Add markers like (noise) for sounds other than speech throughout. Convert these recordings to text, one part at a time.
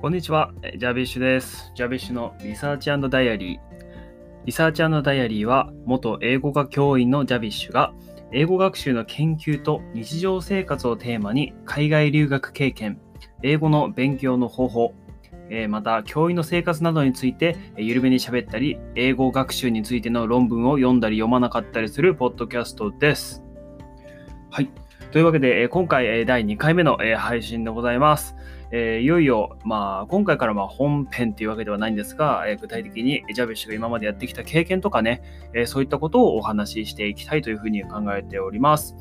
こんにちは、ジャビッシュです。ジャビッシュのリサーチダイアリー。リサーチダイアリーは、元英語科教員のジャビッシュが、英語学習の研究と日常生活をテーマに、海外留学経験、英語の勉強の方法、えーまた、教員の生活などについて、えー緩めに喋ったり、英語学習についての論文を読んだり読まなかったりするポッドキャストです。はい。というわけで、えー今回、えー第2回目の、えー配信でございます。えーいよいよ、まあ、今回からま本編というわけではないんですが、えー具体的にジャビッシュが今までやってきた経験とかね、えーそういったことをお話ししていきたいというふうに考えております。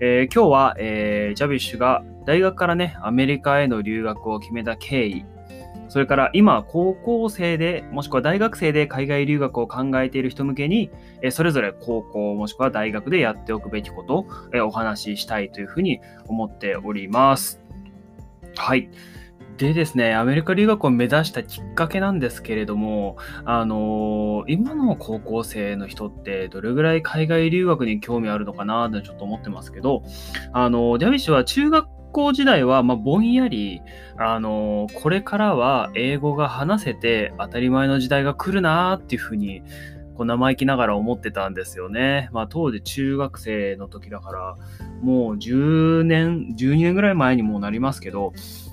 え今日は、えジャビッシュが大学からね、アメリカへの留学を決めた経緯、それから今、高校生で、もしくは大学生で海外留学を考えている人向けに、えそれぞれ高校もしくは大学でやっておくべきことを、えお話ししたいというふうに思っております。はい。でですね、アメリカ留学を目指したきっかけなんですけれども、あの今の高校生の人ってどれぐらい海外留学に興味あるのかなってちょっと思ってますけど、あのジャビッシュは中学校時代は、ま、ぼんやり、あのこれからは英語が話せて当たり前の時代が来るなっていうふうに、こう生意気ながら思ってたんですよね。まあ当時中学生の時だから、もう10年、12年ぐらい前にもなりますけど、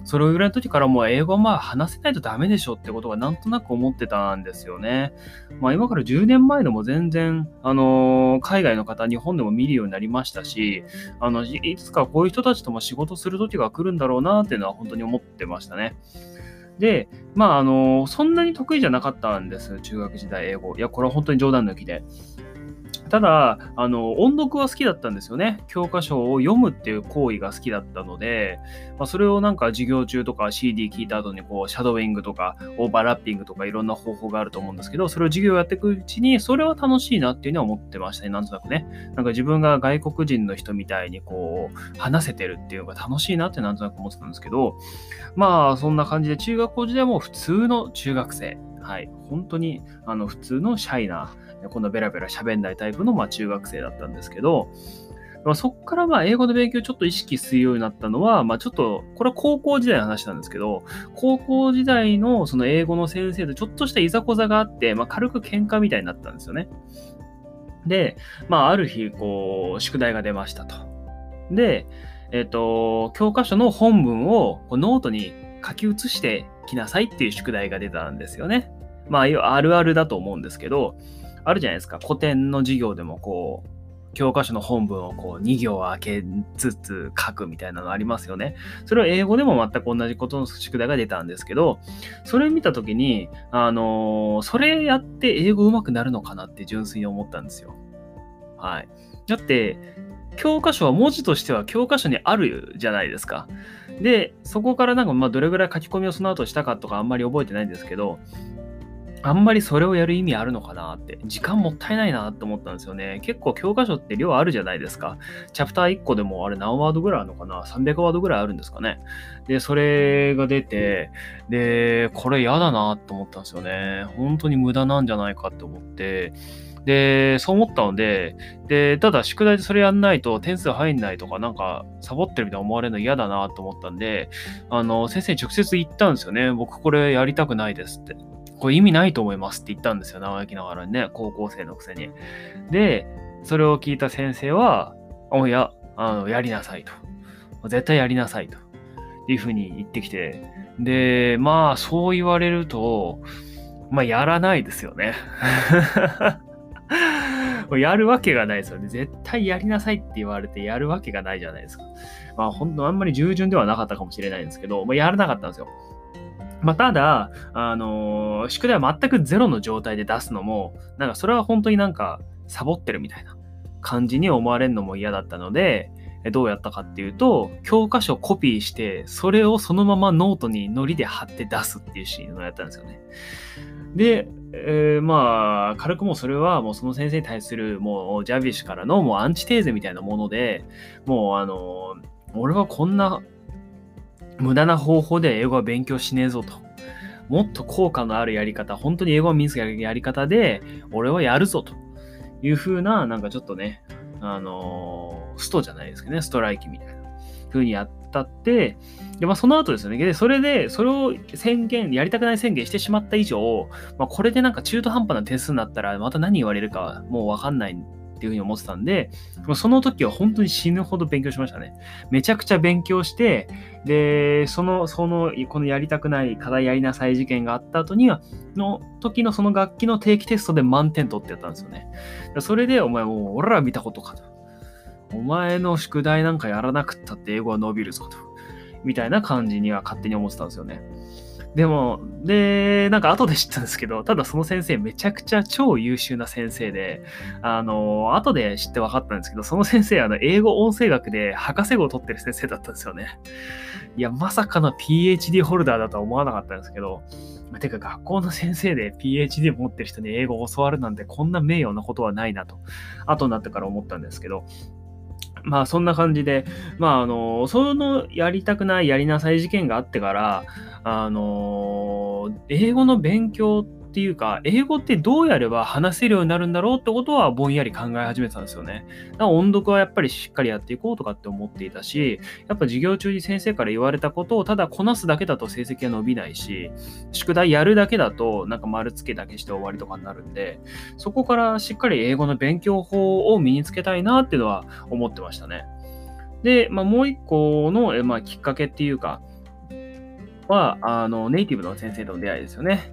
それぐらいの時からもう英語はまあ話せないとダメでしょってことがなんとなく思ってたんですよね。まあ今から10年前でも全然、あの海外の方、日本でも見るようになりましたし、あの、いいつかこういう人たちとも仕事する時が来るんだろうなっていうのは本当に思ってましたね。で、まあ、あの、そんなに得意じゃなかったんです、中学時代、英語。いや、これは本当に冗談抜きで。ただ、あの、音読は好きだったんですよね。教科書を読むっていう行為が好きだったので、まあ、それをなんか授業中とか CD 聞いた後にこう、シャドウイングとかオーバーラッピングとかいろんな方法があると思うんですけど、それを授業やっていくうちに、それは楽しいなっていうのは思ってましたね、なんとなくね。なんか自分が外国人の人みたいにこう、話せてるっていうのが楽しいなってなんとなく思ってたんですけど、まあ、そんな感じで中学校時代も普通の中学生。はい。本当に、あの、普通のシャイな、こんなベラベラ喋んないタイプの、まあ、中学生だったんですけど、まあ、そこからまあ英語の勉強をちょっと意識するようになったのは、まあちょっと、これは高校時代の話なんですけど、高校時代のその英語の先生とちょっとしたいざこざがあって、まあ軽く喧嘩みたいになったんですよね。で、まあある日、こう、宿題が出ましたと。で、えっ、と、教科書の本文をノートに書き写してきなさいっていう宿題が出たんですよね。まあ、あるあるだと思うんですけど、あるじゃないですか。古典の授業でもこう、教科書の本文をこう2行開けつつ書くみたいなのありますよね。それを英語でも全く同じことの宿題が出たんですけど、それを見たときに、あのーそれやって英語上手くなるのかなって純粋に思ったんですよ。はい。だって、教科書は文字としては教科書にあるじゃないですか。で、そこからなんかまあどれぐらい書き込みをその後したかとかあんまり覚えてないんですけど、あんまりそれをやる意味あるのかなって、時間もったいないなって思ったんですよね。結構教科書って量あるじゃないですか。チャプター1個でもあれ何ワードぐらいあるのかな ?300 ワードぐらいあるんですかね。で、それが出て、で、これ嫌だなって思ったんですよね。本当に無駄なんじゃないかって思って、で、そう思ったので、で、ただ宿題でそれやんないと点数入んないとか、なんかサボってるみたいに思われるの嫌だなと思ったんで、あの、先生に直接言ったんですよね。僕これやりたくないですって。これ意味ないと思いますって言ったんですよ。生意気ながらにね、高校生のくせに。で、それを聞いた先生は、おや、あの、やりなさいと。絶対やりなさいと。いうふうに言ってきて。で、まあ、そう言われると、まあ、やらないですよね。(laughs) やるわけがないですよね。絶対やりなさいって言われてやるわけがないじゃないですか。まあ本当あんまり従順ではなかったかもしれないんですけど、まあ、やらなかったんですよ。まあただ、あのー宿題は全くゼロの状態で出すのも、なんかそれは本当になんかサボってるみたいな感じに思われるのも嫌だったので、どうやったかっていうと、教科書をコピーして、それをそのままノートにノリで貼って出すっていうシーンをやったんですよね。で、えーまあ、軽くもそれはもうその先生に対するもうジャビッシュからのもうアンチテーゼみたいなもので、もうあの、俺はこんな無駄な方法で英語は勉強しねえぞと。もっと効果のあるやり方、本当に英語を身につけるやり方で、俺はやるぞという風な、なんかちょっとね、あのーストじゃないですけどね、ストライキみたいな。風にやったって、で、まあ、その後ですよね。で、それで、それを宣言、やりたくない宣言してしまった以上、まあ、これでなんか中途半端な点数になったら、また何言われるかもうわかんないっていうふうに思ってたんで、その時は本当に死ぬほど勉強しましたね。めちゃくちゃ勉強して、で、その、その、このやりたくない課題やりなさい事件があった後には、の時のその楽器の定期テストで満点取ってやったんですよね。それで、お前もう、俺ら見たことかと。お前の宿題なんかやらなくったって英語は伸びるぞと。みたいな感じには勝手に思ってたんですよね。でも、で、なんか後で知ったんですけど、ただその先生めちゃくちゃ超優秀な先生で、あの、後で知って分かったんですけど、その先生、あの、英語音声学で博士号を取ってる先生だったんですよね。いや、まさかの PhD ホルダーだとは思わなかったんですけど、てか学校の先生で PhD 持ってる人に英語を教わるなんてこんな名誉なことはないなと、後になってから思ったんですけど、まあそんな感じで、まああの、そのやりたくないやりなさい事件があってから、あの、英語の勉強ってっていうか、英語ってどうやれば話せるようになるんだろうってことはぼんやり考え始めてたんですよね。だから音読はやっぱりしっかりやっていこうとかって思っていたし、やっぱ授業中に先生から言われたことをただこなすだけだと成績は伸びないし、宿題やるだけだとなんか丸付けだけして終わりとかになるんで、そこからしっかり英語の勉強法を身につけたいなっていうのは思ってましたね。で、まあ、もう一個の、まあ、きっかけっていうか、は、あの、ネイティブの先生との出会いですよね。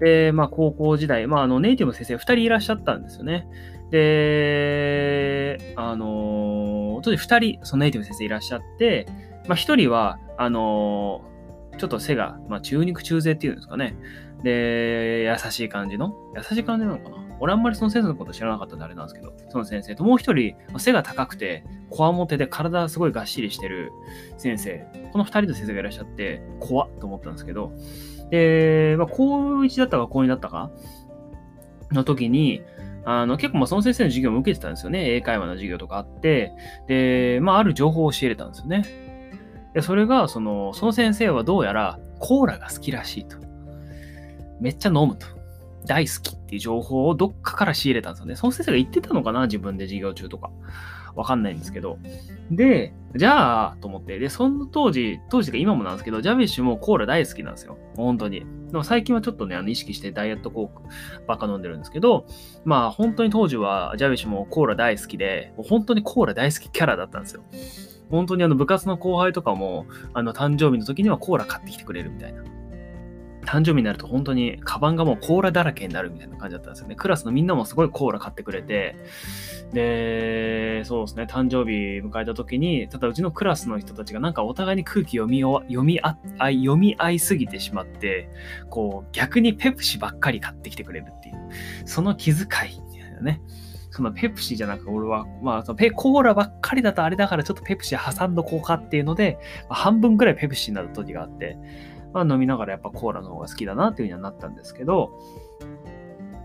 で、まあ、高校時代、まあ、あの、ネイティブの先生2人いらっしゃったんですよね。で、あの、当時2人、そのネイティブの先生いらっしゃって、まあ、1人は、あの、ちょっと背が、まあ、中肉中背っていうんですかね。で、優しい感じの優しい感じなのかな俺あんまりその先生のこと知らなかったんであれなんですけど、その先生ともう一人、背が高くて、こわもてで体すごいがっしりしてる先生、この二人の先生がいらっしゃって、怖っと思ったんですけど、で、まあ、高1だったか高2だったかの時に、あの、結構まあその先生の授業も受けてたんですよね。英会話の授業とかあって、で、まあある情報を教えれたんですよね。で、それが、その、その先生はどうやらコーラが好きらしいと。めっちゃ飲むと。大好きっていう情報をどっかから仕入れたんですよね。その先生が言ってたのかな自分で授業中とか。わかんないんですけど。で、じゃあ、と思って。で、その当時、当時が今もなんですけど、ジャビッシュもコーラ大好きなんですよ。本当に。でも最近はちょっとね、あの意識してダイエットコークばっか飲んでるんですけど、まあ本当に当時はジャビッシュもコーラ大好きで、もう本当にコーラ大好きキャラだったんですよ。本当にあの部活の後輩とかも、あの誕生日の時にはコーラ買ってきてくれるみたいな。誕生日になると本当にカバンがもうコーラだらけになるみたいな感じだったんですよね。クラスのみんなもすごいコーラ買ってくれて、で、そうですね、誕生日迎えた時に、ただうちのクラスの人たちがなんかお互いに空気読み読みあ読み合いすぎてしまって、こう逆にペプシばっかり買ってきてくれるっていう、その気遣いみたいなね。そのペプシじゃなく俺は、まあ、そのペコーラばっかりだとあれだからちょっとペプシ挟んどこうかっていうので、ま、半分くらいペプシになる時があって、まあ、飲みながらやっぱコーラの方が好きだなっていう風にはなったんですけど、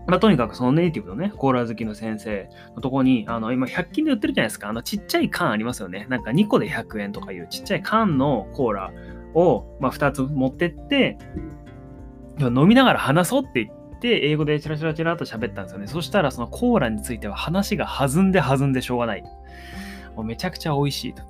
まあ、とにかくそのネイティブのね、コーラ好きの先生のとこに、あの、今100均で売ってるじゃないですか。あの、ちっちゃい缶ありますよね。なんか2個で100円とかいうちっちゃい缶のコーラを、まあ、2つ持ってって、飲みながら話そうって言って、英語でチラチラチラと喋ったんですよね。そしたらそのコーラについては話が弾んで弾んでしょうがない。もうめちゃくちゃ美味しいと。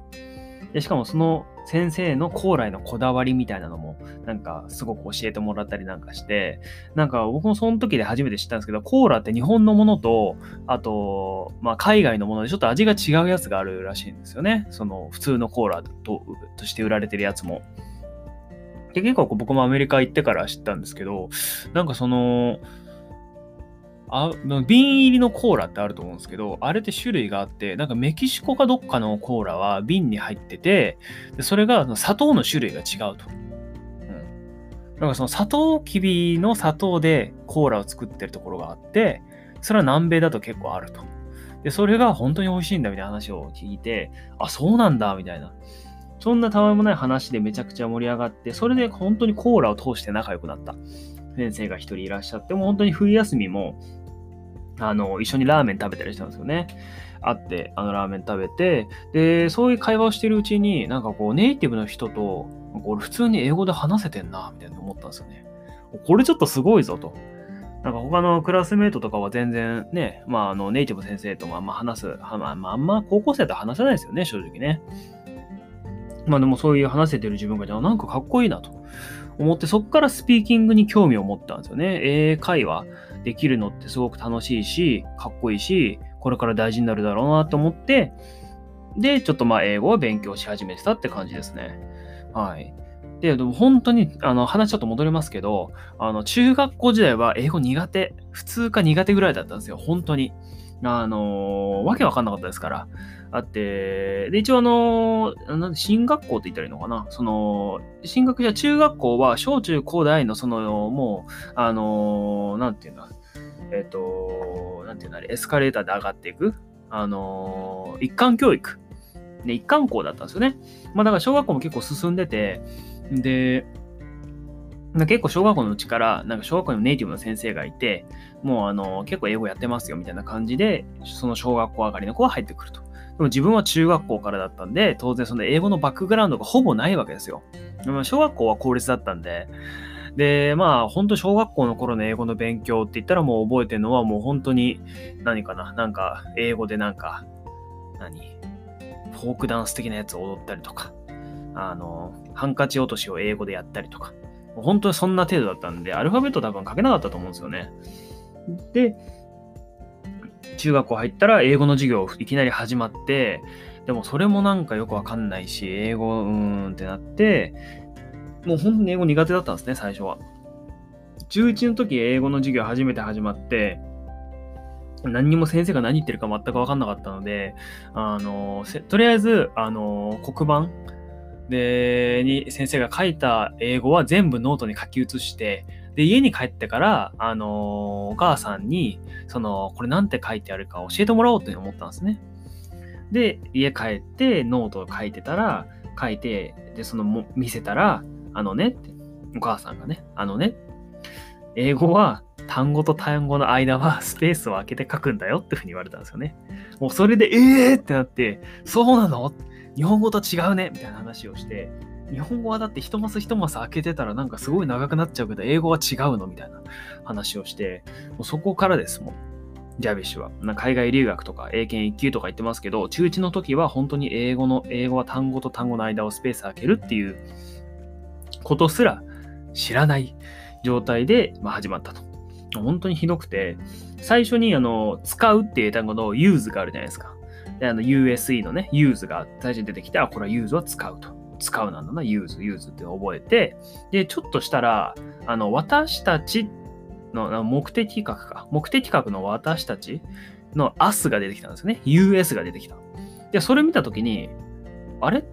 でしかもその先生の高麗のこだわりみたいなのも、なんかすごく教えてもらったりなんかして、なんか僕もその時で初めて知ったんですけど、コーラって日本のものと、あと、まあ海外のものでちょっと味が違うやつがあるらしいんですよね。その普通のコーラととして売られてるやつも。で結構僕もアメリカ行ってから知ったんですけど、なんかその、あ瓶入りのコーラってあると思うんですけど、あれって種類があって、なんかメキシコかどっかのコーラは瓶に入ってて、でそれが砂糖の種類が違うと。うん。なんかその砂糖きびの砂糖でコーラを作ってるところがあって、それは南米だと結構あると。で、それが本当に美味しいんだみたいな話を聞いて、あ、そうなんだみたいな。そんなたわいもない話でめちゃくちゃ盛り上がって、それで本当にコーラを通して仲良くなった先生が一人いらっしゃって、も本当に冬休みもあの、一緒にラーメン食べたりしたんですよね。会って、あのラーメン食べて、で、そういう会話をしてるうちに、なんかこう、ネイティブの人と、俺普通に英語で話せてんな、みたいな思ったんですよね。これちょっとすごいぞと。なんか他のクラスメートとかは全然ね、まああのネイティブ先生ともあんま話す、まあ、まあ、んま高校生と話せないですよね、正直ね。まあでもそういう話せてる自分が、なんかかっこいいなと思って、そこからスピーキングに興味を持ったんですよね。英会話できるのってすごく楽しいし、かっこいいし、これから大事になるだろうなと思って、で、ちょっとまあ英語を勉強し始めてたって感じですね。はい。で、でも本当に、あの、話ちょっと戻りますけど、あの、中学校時代は英語苦手、普通か苦手ぐらいだったんですよ、本当に。あのー、わけわかんなかったですから。あって、で、一応あのー、なん進学校って言ったらいいのかなその、進学じゃ中学校は小中高大のその、もう、あのー、なんていうんだ、えっ、と、なんていうんだ、エスカレーターで上がっていく、あの一貫教育。ね、一貫校だったんですよね。まあだから小学校も結構進んでて、で、結構小学校のうちから、なんか小学校のネイティブの先生がいて、もうあの、結構英語やってますよみたいな感じで、その小学校上がりの子は入ってくると。でも自分は中学校からだったんで、当然その英語のバックグラウンドがほぼないわけですよ。でも小学校は公立だったんで、で、まあ、本当小学校の頃の英語の勉強って言ったらもう覚えてるのはもう本当に、何かな、なんか、英語でなんか、何？フォークダンス的なやつを踊ったりとか、あの、ハンカチ落としを英語でやったりとか、本当にそんな程度だったんで、アルファベット多分書けなかったと思うんですよね。で、中学校入ったら英語の授業いきなり始まって、でもそれもなんかよくわかんないし、英語うーんってなって、もう本当に英語苦手だったんですね、最初は。中1の時英語の授業初めて始まって、何にも先生が何言ってるか全く分かんなかったので、あの、とりあえず、あの、黒板で、に先生が書いた英語は全部ノートに書き写して、で、家に帰ってから、あのお母さんに、その、これなんて書いてあるか教えてもらおうって思ったんですね。で、家帰ってノートを書いてたら、書いて、で、そのも、見せたら、あのねって、お母さんがね、あのね、英語は単語と単語の間は (laughs) スペースを空けて書くんだよってふうに言われたんですよね。もうそれで、えーってなって、そうなの？日本語と違うね？みたいな話をして、日本語はだって一マス一マス開けてたらなんかすごい長くなっちゃうけど、英語は違うのみたいな話をして、もうそこからですもん。ジャビッシュは。な海外留学とか英検1級とか言ってますけど、中1の時は本当に英語の、英語は単語と単語の間をスペース開けるっていうことすら知らない状態で、まあ、始まったと。本当にひどくて、最初にあの使うっていう単語の use があるじゃないですか。で、あの USE のね、use が最初に出てきて、あ、これは use は使うと。使うなんだな、use、use って覚えて、で、ちょっとしたら、あの、私たちの目的格か。目的格の私たちの us が出てきたんですよね。US が出てきた。で、それ見たときに、あれ？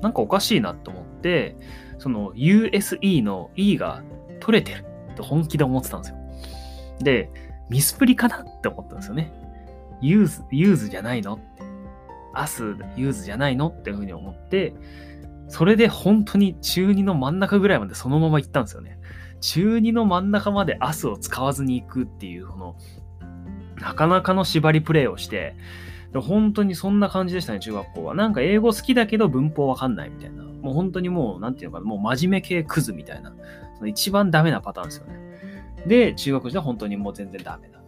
なんかおかしいなと思って、その USE の E が取れてると本気で思ってたんですよ。で、ミスプリかなって思ったんですよね。 use、use じゃないの？って us、use じゃないのっていうふうに思って、それで本当に中2の真ん中ぐらいまでそのまま行ったんですよね。中2の真ん中まで us を使わずに行くっていう、この、なかなかの縛りプレイをして、本当にそんな感じでしたね、中学校は。なんか英語好きだけど文法わかんないみたいな。もう本当にもう、なんていうのかな、もう真面目系クズみたいな。その一番ダメなパターンですよね。で、中学時代は本当にもう全然ダメだ。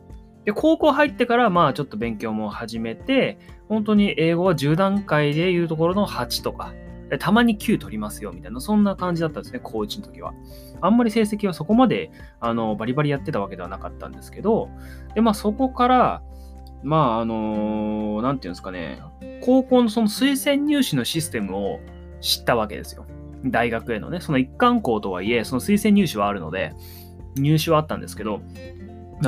で、高校入ってから、まあちょっと勉強も始めて、本当に英語は10段階でいうところの8とか、たまに9取りますよ、みたいな、そんな感じだったんですね、高1の時は。あんまり成績はそこまで、あの、バリバリやってたわけではなかったんですけど、で、まあそこから、まあ、あのー、なんていうんですかね、高校のその推薦入試のシステムを知ったわけですよ。大学へのね、その一貫校とはいえ、その推薦入試はあるので、入試はあったんですけど、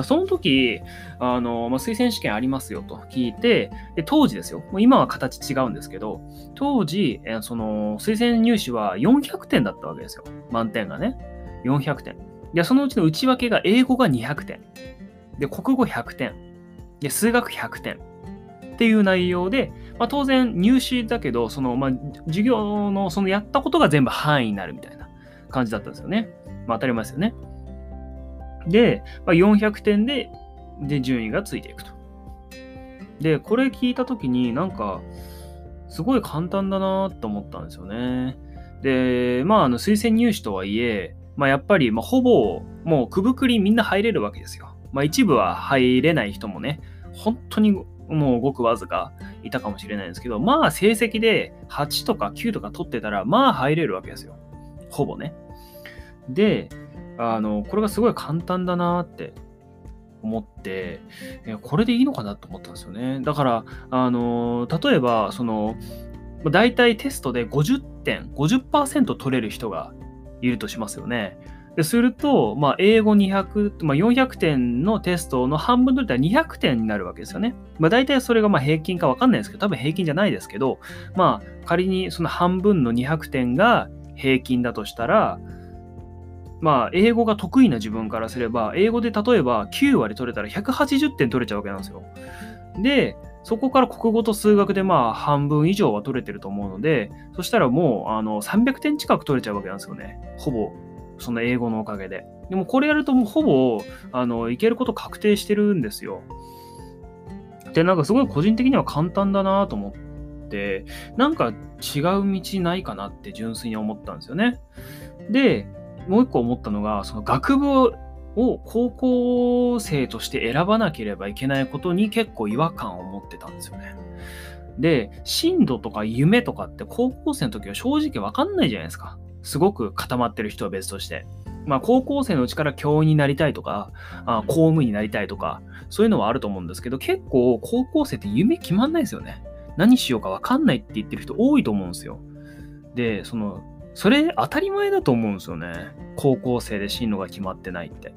その時、あの、まあ、推薦試験ありますよと聞いて、で当時ですよ。もう今は形違うんですけど、当時、えその、推薦入試は400点だったわけですよ。満点がね。400点。で、そのうちの内訳が英語が200点。で、国語100点。で、数学100点。っていう内容で、まあ、当然入試だけど、その、まあ、授業の、そのやったことが全部範囲になるみたいな感じだったんですよね。まあ、当たり前ですよね。で、まあ、400点で、で、順位がついていくと。で、これ聞いたときになんか、すごい簡単だなと思ったんですよね。で、まあ、あの、推薦入試とはいえ、まあ、やっぱり、まあ、ほぼ、もう、くぶくりみんな入れるわけですよ。まあ、一部は入れない人もね、本当にもうごくわずかいたかもしれないんですけど、まあ成績で8とか9とか取ってたら、まあ入れるわけですよ。ほぼね。で、あの、これがすごい簡単だなって思って、これでいいのかなと思ったんですよね。だから、あの、例えば、その、大体テストで50点、50%取れる人がいるとしますよね。ですると、まあ、英語200、まあ、400点のテストの半分取れたら200点になるわけですよね。まあ、大体それがまあ平均か分かんないですけど、多分平均じゃないですけど、まあ、仮にその半分の200点が平均だとしたら、まあ、英語が得意な自分からすれば、英語で例えば9割取れたら180点取れちゃうわけなんですよ。で、そこから国語と数学でまあ半分以上は取れてると思うので、そしたらもうあの300点近く取れちゃうわけなんですよね。ほぼその英語のおかげで。でもこれやるともうほぼ、あの、いけること確定してるんですよ。で、なんかすごい個人的には簡単だなと思って、なんか違う道ないかなって純粋に思ったんですよね。で、もう一個思ったのが、その学部を高校生として選ばなければいけないことに結構違和感を持ってたんですよね。で、進路とか夢とかって高校生の時は正直わかんないじゃないですか。すごく固まってる人は別として。まあ、高校生のうちから教員になりたいとか、あ公務員になりたいとか、そういうのはあると思うんですけど、結構高校生って夢決まんないですよね。何しようかわかんないって言ってる人多いと思うんですよ。で、その、それ当たり前だと思うんですよね。高校生で進路が決まってないって。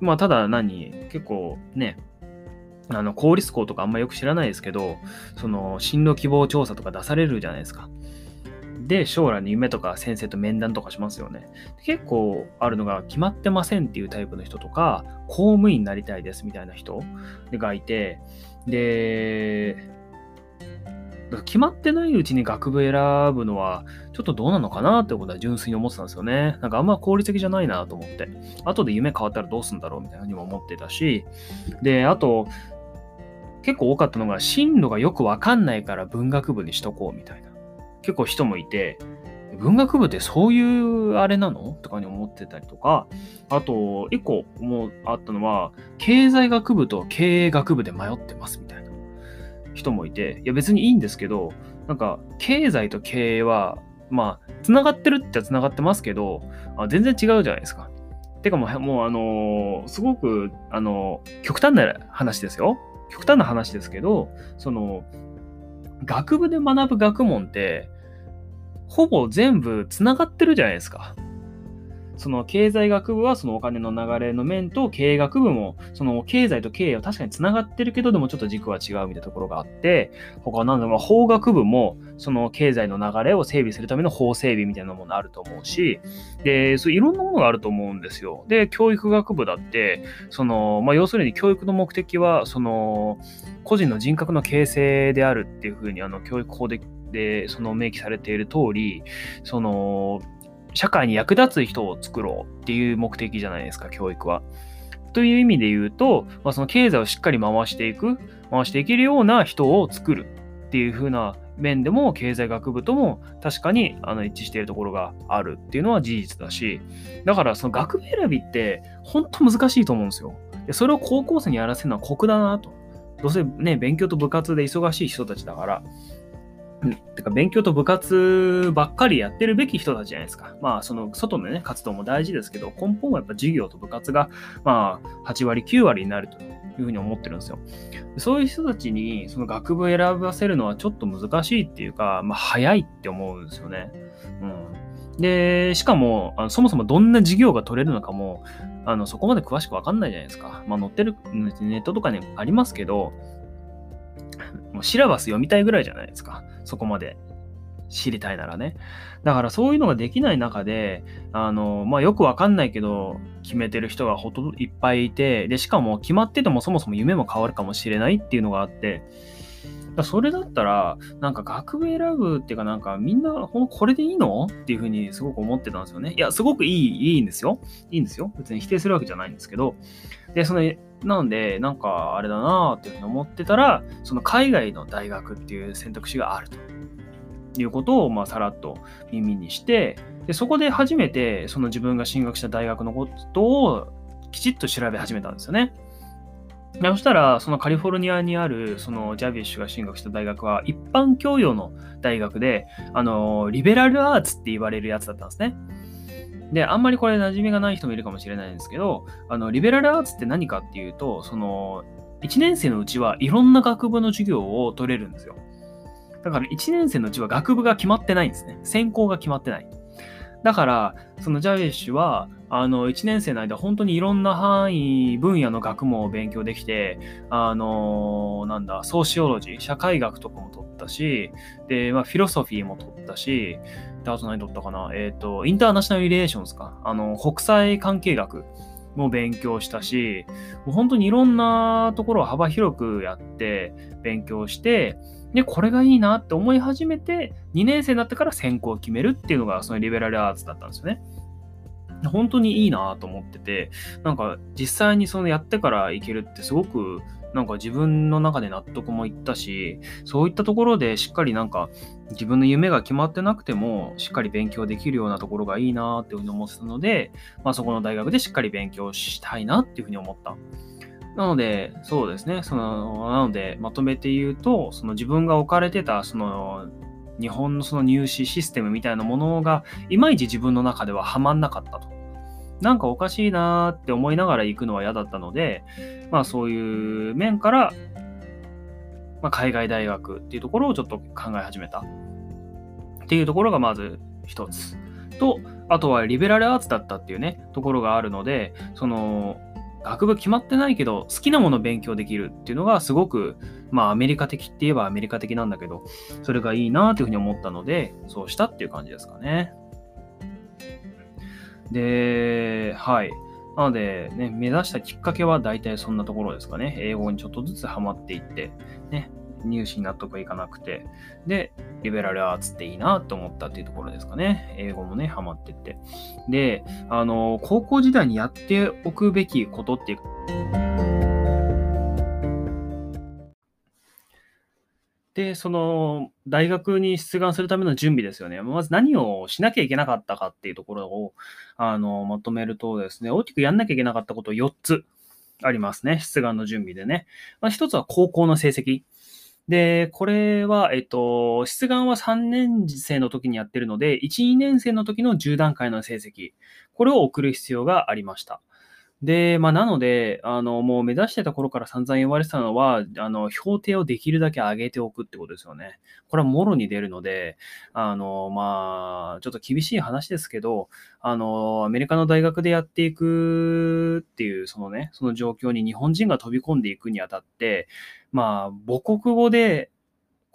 まあ、ただ何結構ね、あの、公立校とかあんまよく知らないですけど、その、進路希望調査とか出されるじゃないですか。で、将来の夢とか先生と面談とかしますよね。結構あるのが、決まってませんっていうタイプの人とか、公務員になりたいですみたいな人がいて、で、決まってないうちに学部選ぶのは、ちょっとどうなのかなってことは純粋に思ってたんですよね。なんかあんま効率的じゃないなと思って。後で夢変わったらどうすんだろうみたいなにも思ってたし、で、あと、結構多かったのが、進路がよくわかんないから文学部にしとこうみたいな。結構人もいて、文学部ってそういうあれなのとかに思ってたりとか、あと、一個もあったのは、経済学部と経営学部で迷ってますみたいな人もいて、いや別にいいんですけど、なんか、経済と経営は、まあ、つながってるっちゃつながってますけど、あ全然違うじゃないですか。てかもう、もうあのー、すごく、あのー、極端な話ですよ。極端な話ですけど、その、学部で学ぶ学問って、ほぼ全部つながってるじゃないですか。その経済学部はそのお金の流れの面と経営学部もその経済と経営は確かにつながってるけどでもちょっと軸は違うみたいなところがあって他なんだろう法学部もその経済の流れを整備するための法整備みたいなものあると思うしでそういろんなものがあると思うんですよ。で教育学部だってその、まあ、要するに教育の目的はその個人の人格の形成であるっていうふうにあの教育法ででその明記されている通りその社会に役立つ人を作ろうっていう目的じゃないですか、教育は。という意味で言うと、まあ、その経済をしっかり回していく、回していけるような人を作るっていう風な面でも経済学部とも確かにあの一致しているところがあるっていうのは事実だし、だからその学部選びって本当難しいと思うんですよ。でそれを高校生にやらせるのは酷だなと。どうせね、勉強と部活で忙しい人たちだから、てか勉強と部活ばっかりやってるべき人たちじゃないですか。まあ、その外のね、活動も大事ですけど、根本はやっぱ授業と部活が、まあ、8割、9割になるというふうに思ってるんですよ。そういう人たちに、その学部選ばせるのはちょっと難しいっていうか、まあ、早いって思うんですよね。うん。で、しかも、あのそもそもどんな授業が取れるのかも、あの、そこまで詳しくわかんないじゃないですか。まあ、載ってる、ネットとかにありますけど、もうシラバス読みたいぐらいじゃないですか。そこまで知りたいならね。だからそういうのができない中で、あの、まあ、よくわかんないけど、決めてる人がほとんどいっぱいいて、で、しかも決まっててもそもそも夢も変わるかもしれないっていうのがあって、それだったら、なんか学部選ぶっていうかなんかみんなほんこれでいいのっていうふうにすごく思ってたんですよね。いや、すごくいい、いいんですよ。いいんですよ。別に否定するわけじゃないんですけど。で、その、なんで、なんかあれだなっていうふうに思ってたら、その海外の大学っていう選択肢があるということを、まあ、さらっと耳にして、でそこで初めて、その自分が進学した大学のことをきちっと調べ始めたんですよね。そしたら、そのカリフォルニアにある、そのジャビッシュが進学した大学は、一般教養の大学で、あの、リベラルアーツって言われるやつだったんですね。で、あんまりこれ馴染みがない人もいるかもしれないんですけど、あの、リベラルアーツって何かっていうと、その、1年生のうちはいろんな学部の授業を取れるんですよ。だから1年生のうちは学部が決まってないんですね。専攻が決まってない。だから、そのジャビッシュは、あの、1年生の間、本当にいろんな範囲、分野の学問を勉強できて、あの、なんだ、ソーシオロジー、社会学とかも取ったし、で、まあ、フィロソフィーも取ったし、で、あと何取ったかなえっ、ー、と、インターナショナルリレーションズか。あの、国際関係学も勉強したし、もう本当にいろんなところを幅広くやって、勉強して、で、これがいいなって思い始めて、2年生になってから専攻を決めるっていうのが、そのリベラルアーツだったんですよね。本当にいいなと思ってて、なんか実際にそのやってからいけるってすごくなんか自分の中で納得もいったし、そういったところでしっかりなんか自分の夢が決まってなくても、しっかり勉強できるようなところがいいなっていうふうに思ってたので、まあそこの大学でしっかり勉強したいなっていうふうに思った。なので、そうですね。その、なので、まとめて言うと、その自分が置かれてた、その、日本のその入試システムみたいなものが、いまいち自分の中ではハマんなかったと。なんかおかしいなーって思いながら行くのは嫌だったので、まあそういう面から、まあ、海外大学っていうところをちょっと考え始めた。っていうところがまず一つ。と、あとはリベラルアーツだったっていうね、ところがあるので、その、学部決まってないけど、好きなもの勉強できるっていうのがすごく、まあアメリカ的って言えばアメリカ的なんだけど、それがいいなというふうに思ったので、そうしたっていう感じですかね。で、はい。なので、ね、目指したきっかけは大体そんなところですかね。英語にちょっとずつハマっていって、ね、入試に納得いかなくて、で、リベラルアーツっていいなと思ったっていうところですかね。英語もね、ハマってって。で、あの、高校時代にやっておくべきことっていうで、その、大学に出願するための準備ですよね。まず何をしなきゃいけなかったかっていうところを、あの、まとめるとですね、大きくやんなきゃいけなかったこと4つありますね。出願の準備でね。まあ、1つは高校の成績。で、これは、えっと、出願は3年生の時にやってるので、1、2年生の時の10段階の成績、これを送る必要がありました。で、まあ、なので、あの、もう目指してた頃から散々言われてたのは、あの、評定をできるだけ上げておくってことですよね。これはもろに出るので、あの、まあ、ちょっと厳しい話ですけど、あの、アメリカの大学でやっていくっていう、そのね、その状況に日本人が飛び込んでいくにあたって、まあ、母国語で、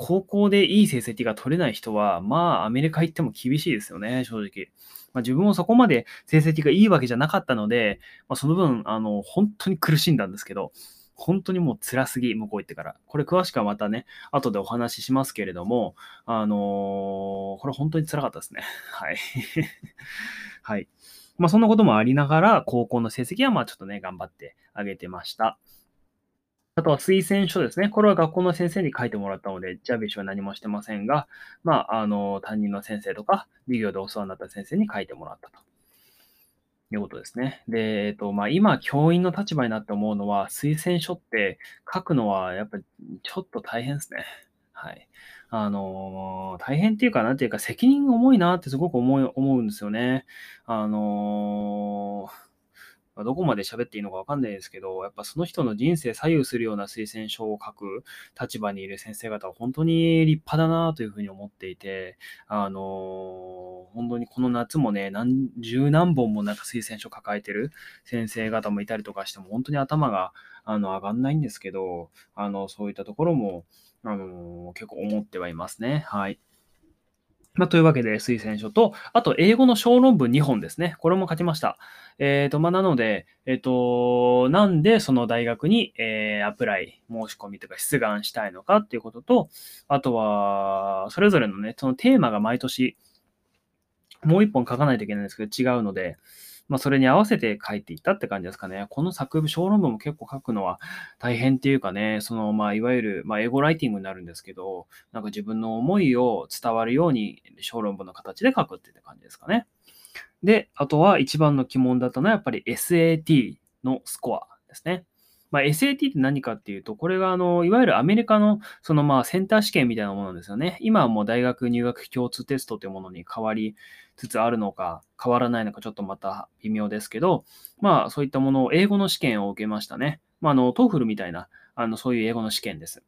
高校でいい成績が取れない人は、まあ、アメリカ行っても厳しいですよね、正直。まあ、自分もそこまで成績がいいわけじゃなかったので、まあ、その分、あの、本当に苦しんだんですけど、本当にもう辛すぎ、向こう行ってから。これ詳しくはまたね、後でお話ししますけれども、あのー、これ本当に辛かったですね。(laughs) はい。(laughs) はい。まあそんなこともありながら、高校の成績はまあちょっとね、頑張ってあげてました。あとは推薦書ですね。これは学校の先生に書いてもらったので、ジャビッシュは何もしてませんが、まあ、あの、担任の先生とか、授業でお世話になった先生に書いてもらったと。いうことですね。で、えっと、まあ、今、教員の立場になって思うのは、推薦書って書くのは、やっぱりちょっと大変ですね。はい。あの大変っていうか、なんていうか、責任が重いなってすごく思い思うんですよね。あのーまあ、どこまで喋っていいのかわかんないですけど、やっぱその人の人生左右するような推薦書を書く立場にいる先生方は本当に立派だなというふうに思っていて、あのー、本当にこの夏もね、何十何本もなんか推薦書抱えてる先生方もいたりとかしても、本当に頭があの上がんないんですけど、あの、そういったところも、あの、結構思ってはいますね。はい。まあ、というわけで、推薦書と、あと、英語の小論文2本ですね。これも書きました。えっ、ー、と、まあ、なので、えっ、ー、と、なんでその大学に、えー、アプライ、申し込みとか出願したいのかっていうことと、あとは、それぞれのね、そのテーマが毎年、もう1本書かないといけないんですけど、違うので、まあ、それに合わせて書いていったって感じですかね。この作文、小論文も結構書くのは大変っていうかね、その、まあ、いわゆる、まあ、英語ライティングになるんですけど、なんか自分の思いを伝わるように小論文の形で書くって感じですかね。で、あとは一番の疑問だったのはやっぱり SAT のスコアですね。まあ、SAT って何かっていうと、これがあの、いわゆるアメリカのそのまあセンター試験みたいなものですよね。今はもう大学入学共通テストというものに変わりつつあるのか、変わらないのかちょっとまた微妙ですけど、まあそういったものを英語の試験を受けましたね。まあ、あの、 TOEFL みたいな、あの、そういう英語の試験です。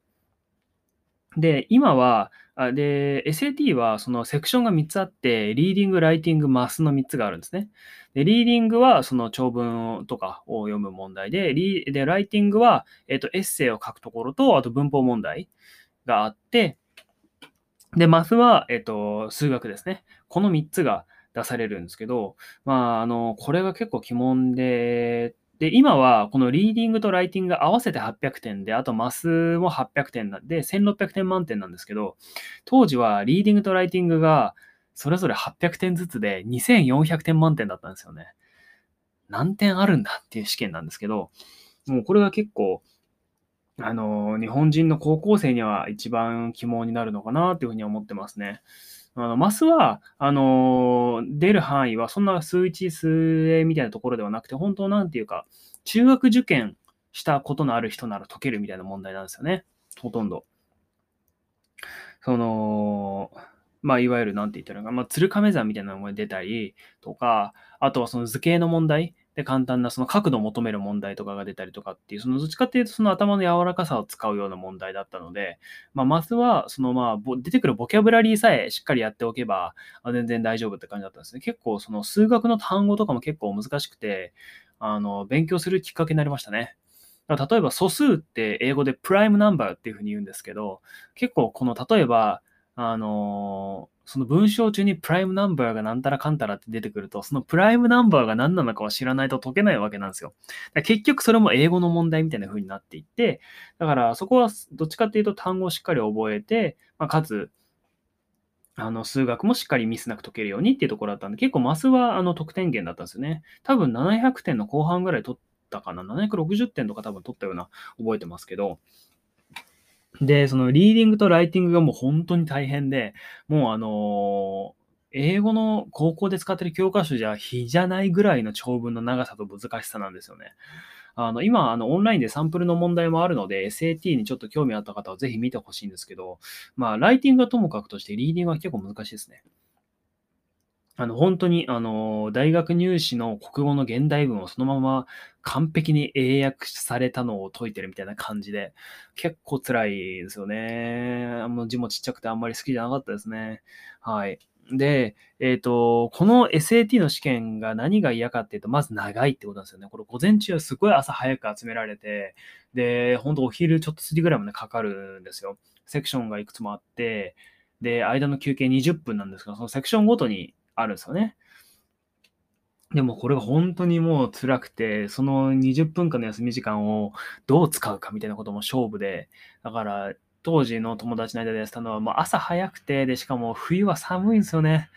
で、今は、で、SAT はそのセクションが3つあって、リーディング、ライティング、 math の3つがあるんですね。で、リーディングはその長文とかを読む問題で、リでライティングは、えっ、と、エッセイを書くところと、あと文法問題があって、で、マスは、えっ、と、数学ですね。この3つが出されるんですけど、まあ、あの、これが結構鬼門で、で、今はこのリーディングとライティングが合わせて800点で、あとマスも800点なんで、1600点満点なんですけど、当時はリーディングとライティングがそれぞれ800点ずつで2400点満点だったんですよね。何点あるんだっていう試験なんですけど、もうこれが結構、あの、日本人の高校生には一番肝になるのかなっていうふうに思ってますね。あの、マスは、あの、出る範囲はそんな数一数例みたいなところではなくて、本当なんていうか、中学受験したことのある人なら解けるみたいな問題なんですよね。ほとんど。その、まあ、いわゆるなんて言ったらいいのか、まあ、鶴亀山みたいなのが出たりとか、あとはその図形の問題、で、簡単なその角度を求める問題とかが出たりとかっていう、そのどっちかっていうとその頭の柔らかさを使うような問題だったので、まあ、まずは、そのまあ、出てくるボキャブラリーさえしっかりやっておけば、全然大丈夫って感じだったんですね。結構その数学の単語とかも結構難しくて、あの、勉強するきっかけになりましたね。例えば素数って英語でプライムナンバーっていうふうに言うんですけど、結構この例えば、あのその文章中にプライムナンバーがなんたらかんたらって出てくると、そのプライムナンバーが何なのかは知らないと解けないわけなんですよ。結局それも英語の問題みたいな風になっていって、だからそこはどっちかっていうと単語をしっかり覚えて、まあ、かつ、あの、数学もしっかりミスなく解けるようにっていうところだったんで、結構マスはあの得点源だったんですよね。多分700点の後半ぐらい取ったかな？760点とか多分取ったような覚えてますけど、で、そのリーディングとライティングがもう本当に大変で、もうあの英語の高校で使ってる教科書じゃ比じゃないぐらいの長文の長さと難しさなんですよね。あの今あの、オンラインでサンプルの問題もあるので、SAT にちょっと興味あった方はぜひ見てほしいんですけど、まあ、ライティングはともかくとして、リーディングは結構難しいですね。あの、本当に、あの、大学入試の国語の現代文をそのまま完璧に英訳されたのを解いてるみたいな感じで、結構辛いですよね。あの字もちっちゃくてあんまり好きじゃなかったですね。はい。で、えっ、ー、と、この SAT の試験が何が嫌かっていうと、まず長いってことなんですよね。これ午前中はすごい朝早く集められて、で、本当お昼ちょっと過ぎぐらいまでかかるんですよ。セクションがいくつもあって、で、間の休憩20分なんですが、そのセクションごとにあるんですよね。でもこれが本当にもう辛くて、その20分間の休み時間をどう使うかみたいなことも勝負で、だから当時の友達の間でやってたのは、もう朝早くて、で、しかも冬は寒いんですよね。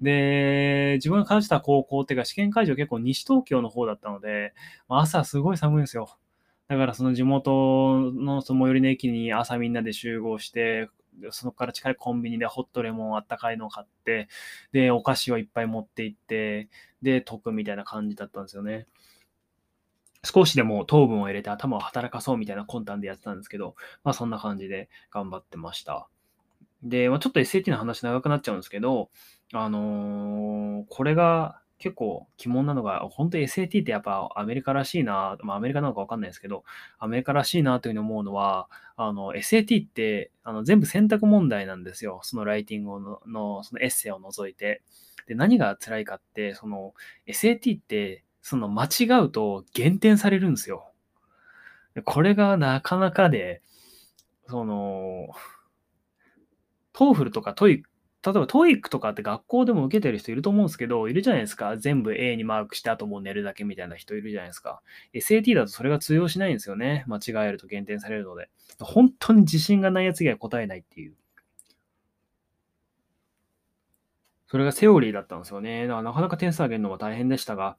で、自分が通ってた高校っていうか試験会場結構西東京の方だったので、朝すごい寒いんですよ。だからその地元の最寄りの駅に朝みんなで集合して、そこから近いコンビニでホットレモンあったかいのを買って、で、お菓子をいっぱい持って行って、で、解くみたいな感じだったんですよね。少しでも糖分を入れて頭を働かそうみたいな魂胆でやってたんですけど、まあそんな感じで頑張ってました。で、まあ、ちょっと SAT の話長くなっちゃうんですけど、あのー、これが結構疑問なのが、本当に SAT ってやっぱアメリカらしいな、まあアメリカなのかわかんないですけど、アメリカらしいなというふうに思うのは、あの SAT ってあの全部選択問題なんですよ。そのライティングののそのエッセイを除いて。で、何が辛いかって、その SAT ってその間違うと減点されるんですよ。これがなかなかで、その、 TOEFL とかトイッ例えば TOEIC とかって学校でも受けてる人いると思うんですけど、いるじゃないですか。全部 A にマークして、あともう寝るだけみたいな人いるじゃないですか。SAT だとそれが通用しないんですよね。間違えると減点されるので。本当に自信がないやつ以外答えないっていう。それがセオリーだったんですよね。だからなかなか点数上げるのは大変でしたが、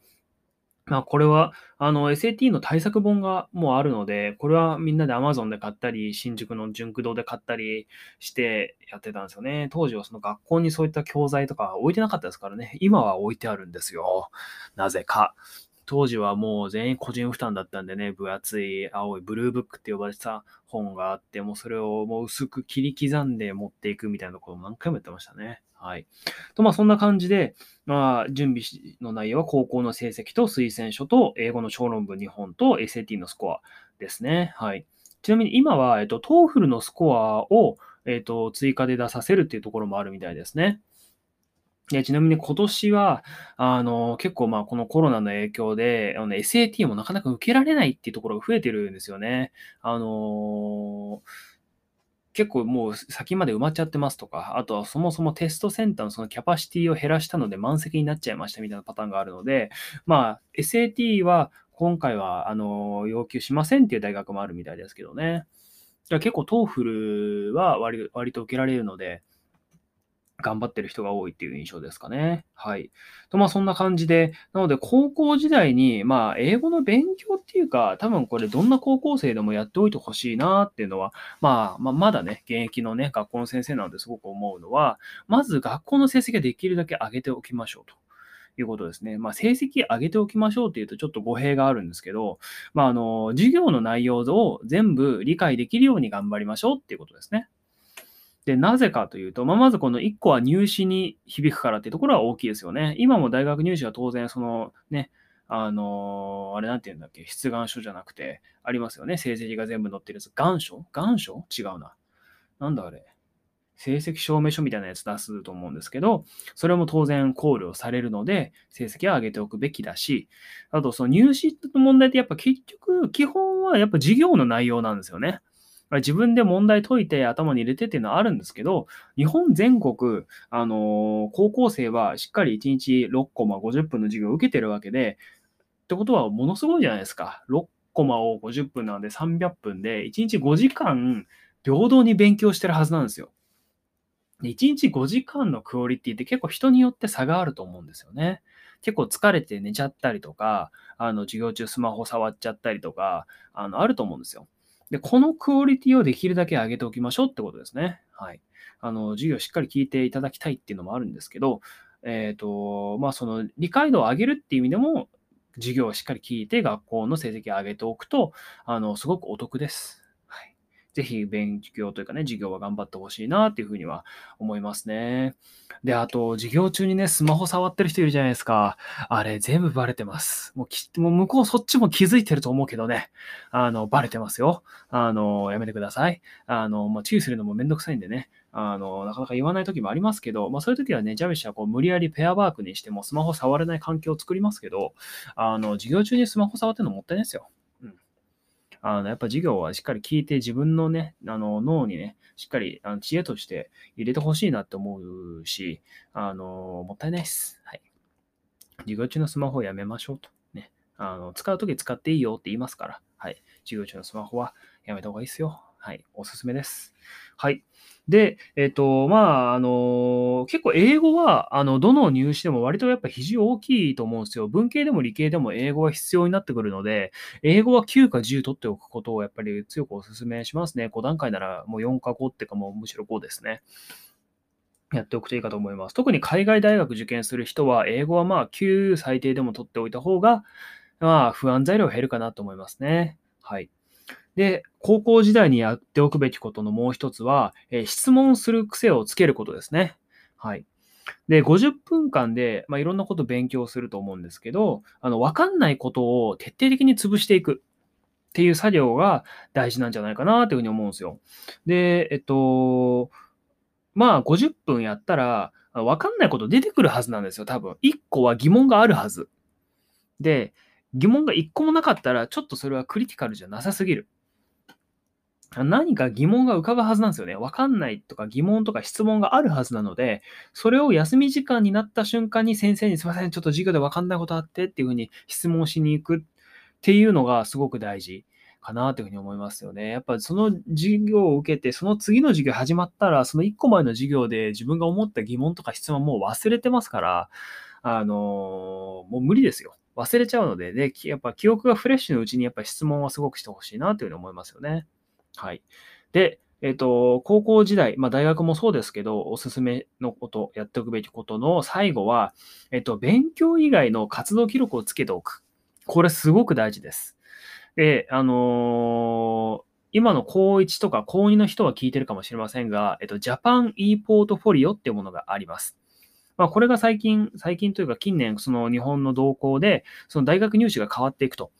まあ、これは、あの、SAT の対策本がもうあるので、これはみんなで Amazon で買ったり、新宿の純駆堂で買ったりしてやってたんですよね。当時はその学校にそういった教材とか置いてなかったですからね。今は置いてあるんですよ。なぜか。当時はもう全員個人負担だったんでね、分厚い青いブルーブックって呼ばれてた本があって、もうそれをもう薄く切り刻んで持っていくみたいなところも何回もやってましたね。はい。と、まあそんな感じで、まあ準備の内容は高校の成績と推薦書と英語の小論文2本と SAT のスコアですね。はい。ちなみに今は、えっと、TOEFL のスコアを、えっと、追加で出させるっていうところもあるみたいですね。でちなみに今年は、あの、結構まあこのコロナの影響で、あの SAT もなかなか受けられないっていうところが増えてるんですよね。あの結構もう先まで埋まっちゃってますとか、あとはそもそもテストセンターのそのキャパシティを減らしたので満席になっちゃいましたみたいなパターンがあるので、まあ SAT は今回はあの要求しませんっていう大学もあるみたいですけどね。結構 TOEFL は割割と受けられるので、頑張ってる人が多いっていう印象ですかね。はい。と、まあそんな感じで、なので高校時代に、まあ英語の勉強っていうか、多分これどんな高校生でもやっておいてほしいなっていうのは、まあ、まあ、まだね、現役のね、学校の先生なのですごく思うのは、まず学校の成績ができるだけ上げておきましょうと。いうことですね。まあ、成績上げておきましょうっていうとちょっと語弊があるんですけど、まあ、あの、授業の内容を全部理解できるように頑張りましょうっていうことですね。で、なぜかというと、まあ、まずこの1個は入試に響くからっていうところは大きいですよね。今も大学入試は当然、そのね、あのー、あれなんて言うんだっけ、出願書じゃなくて、ありますよね。成績が全部載ってるやつ。願書？願書？違うな。なんだあれ。成績証明書みたいなやつ出すと思うんですけど、それも当然考慮されるので、成績は上げておくべきだし、あとその入試の問題ってやっぱ結局、基本はやっぱ授業の内容なんですよね。自分で問題解いて頭に入れてっていうのはあるんですけど、日本全国、あのー、高校生はしっかり1日6コマ50分の授業を受けてるわけで、ってことはものすごいじゃないですか。6コマを50分なので300分で、1日5時間平等に勉強してるはずなんですよ。で1日5時間のクオリティって結構人によって差があると思うんですよね。結構疲れて寝ちゃったりとか、あの授業中スマホ触っちゃったりとか、あのあると思うんですよ。で、このクオリティをできるだけ上げておきましょうってことですね。はい。あの、授業しっかり聞いていただきたいっていうのもあるんですけど、えっ、ー、と、まあ、その理解度を上げるっていう意味でも、授業をしっかり聞いて学校の成績を上げておくと、あの、すごくお得です。ぜひ勉強というかね、授業は頑張ってほしいなっていうふうには思いますね。で、あと、授業中にね、スマホ触ってる人いるじゃないですか。あれ、全部バレてます。もうき、もう向こうそっちも気づいてると思うけどね。あの、バレてますよ。あの、やめてください。あの、まあ、注意するのもめんどくさいんでね。あの、なかなか言わない時もありますけど、まあそういう時はね、ジャビシュはこう無理やりペアワークにしてもスマホ触れない環境を作りますけど、あの、授業中にスマホ触ってるのもったいないですよ。あの、やっぱ授業はしっかり聞いて自分のね、あの、脳にね、しっかりあの知恵として入れてほしいなって思うし、あの、もったいないです。はい。授業中のスマホをやめましょうと。ね。あの、使うとき使っていいよって言いますから、はい。授業中のスマホはやめた方がいいですよ。はい。おすすめです。はい。で、えっ、と、まあ、あの、結構英語は、あの、どの入試でも割とやっぱ比重大きいと思うんですよ。文系でも理系でも英語は必要になってくるので、英語は9か10取っておくことをやっぱり強くお勧めしますね。5段階ならもう4か5ってかもうむしろ5ですね。やっておくといいかと思います。特に海外大学受験する人は、英語はまあ9最低でも取っておいた方が、まあ不安材料減るかなと思いますね。はい。で、高校時代にやっておくべきことのもう一つは、え、質問する癖をつけることですね。はい。で、50分間で、まあ、いろんなこと勉強すると思うんですけど、あの、わかんないことを徹底的に潰していくっていう作業が大事なんじゃないかなというふうに思うんですよ。で、えっと、まあ、50分やったら、わかんないこと出てくるはずなんですよ、多分。1個は疑問があるはず。で、疑問が1個もなかったら、ちょっとそれはクリティカルじゃなさすぎる。何か疑問が浮かぶはずなんですよね。わかんないとか疑問とか質問があるはずなので、それを休み時間になった瞬間に先生にすいません、ちょっと授業でわかんないことあってっていうふうに質問しに行くっていうのがすごく大事かなというふうに思いますよね。やっぱその授業を受けて、その次の授業始まったら、その1個前の授業で自分が思った疑問とか質問もう忘れてますから、あのー、もう無理ですよ。忘れちゃうので、で、やっぱ記憶がフレッシュのうちにやっぱ質問はすごくしてほしいなというふうに思いますよね。はい。で、えっ、と、高校時代、まあ大学もそうですけど、おすすめのこと、やっておくべきことの最後は、えっ、と、勉強以外の活動記録をつけておく。これすごく大事です。で、あのー今の高1とか高2の人は聞いてるかもしれませんが、えっと、ジャパン e ポートフォリオっていうものがあります。まあ、これが最近、最近というか近年、その日本の動向で、その大学入試が変わっていくと。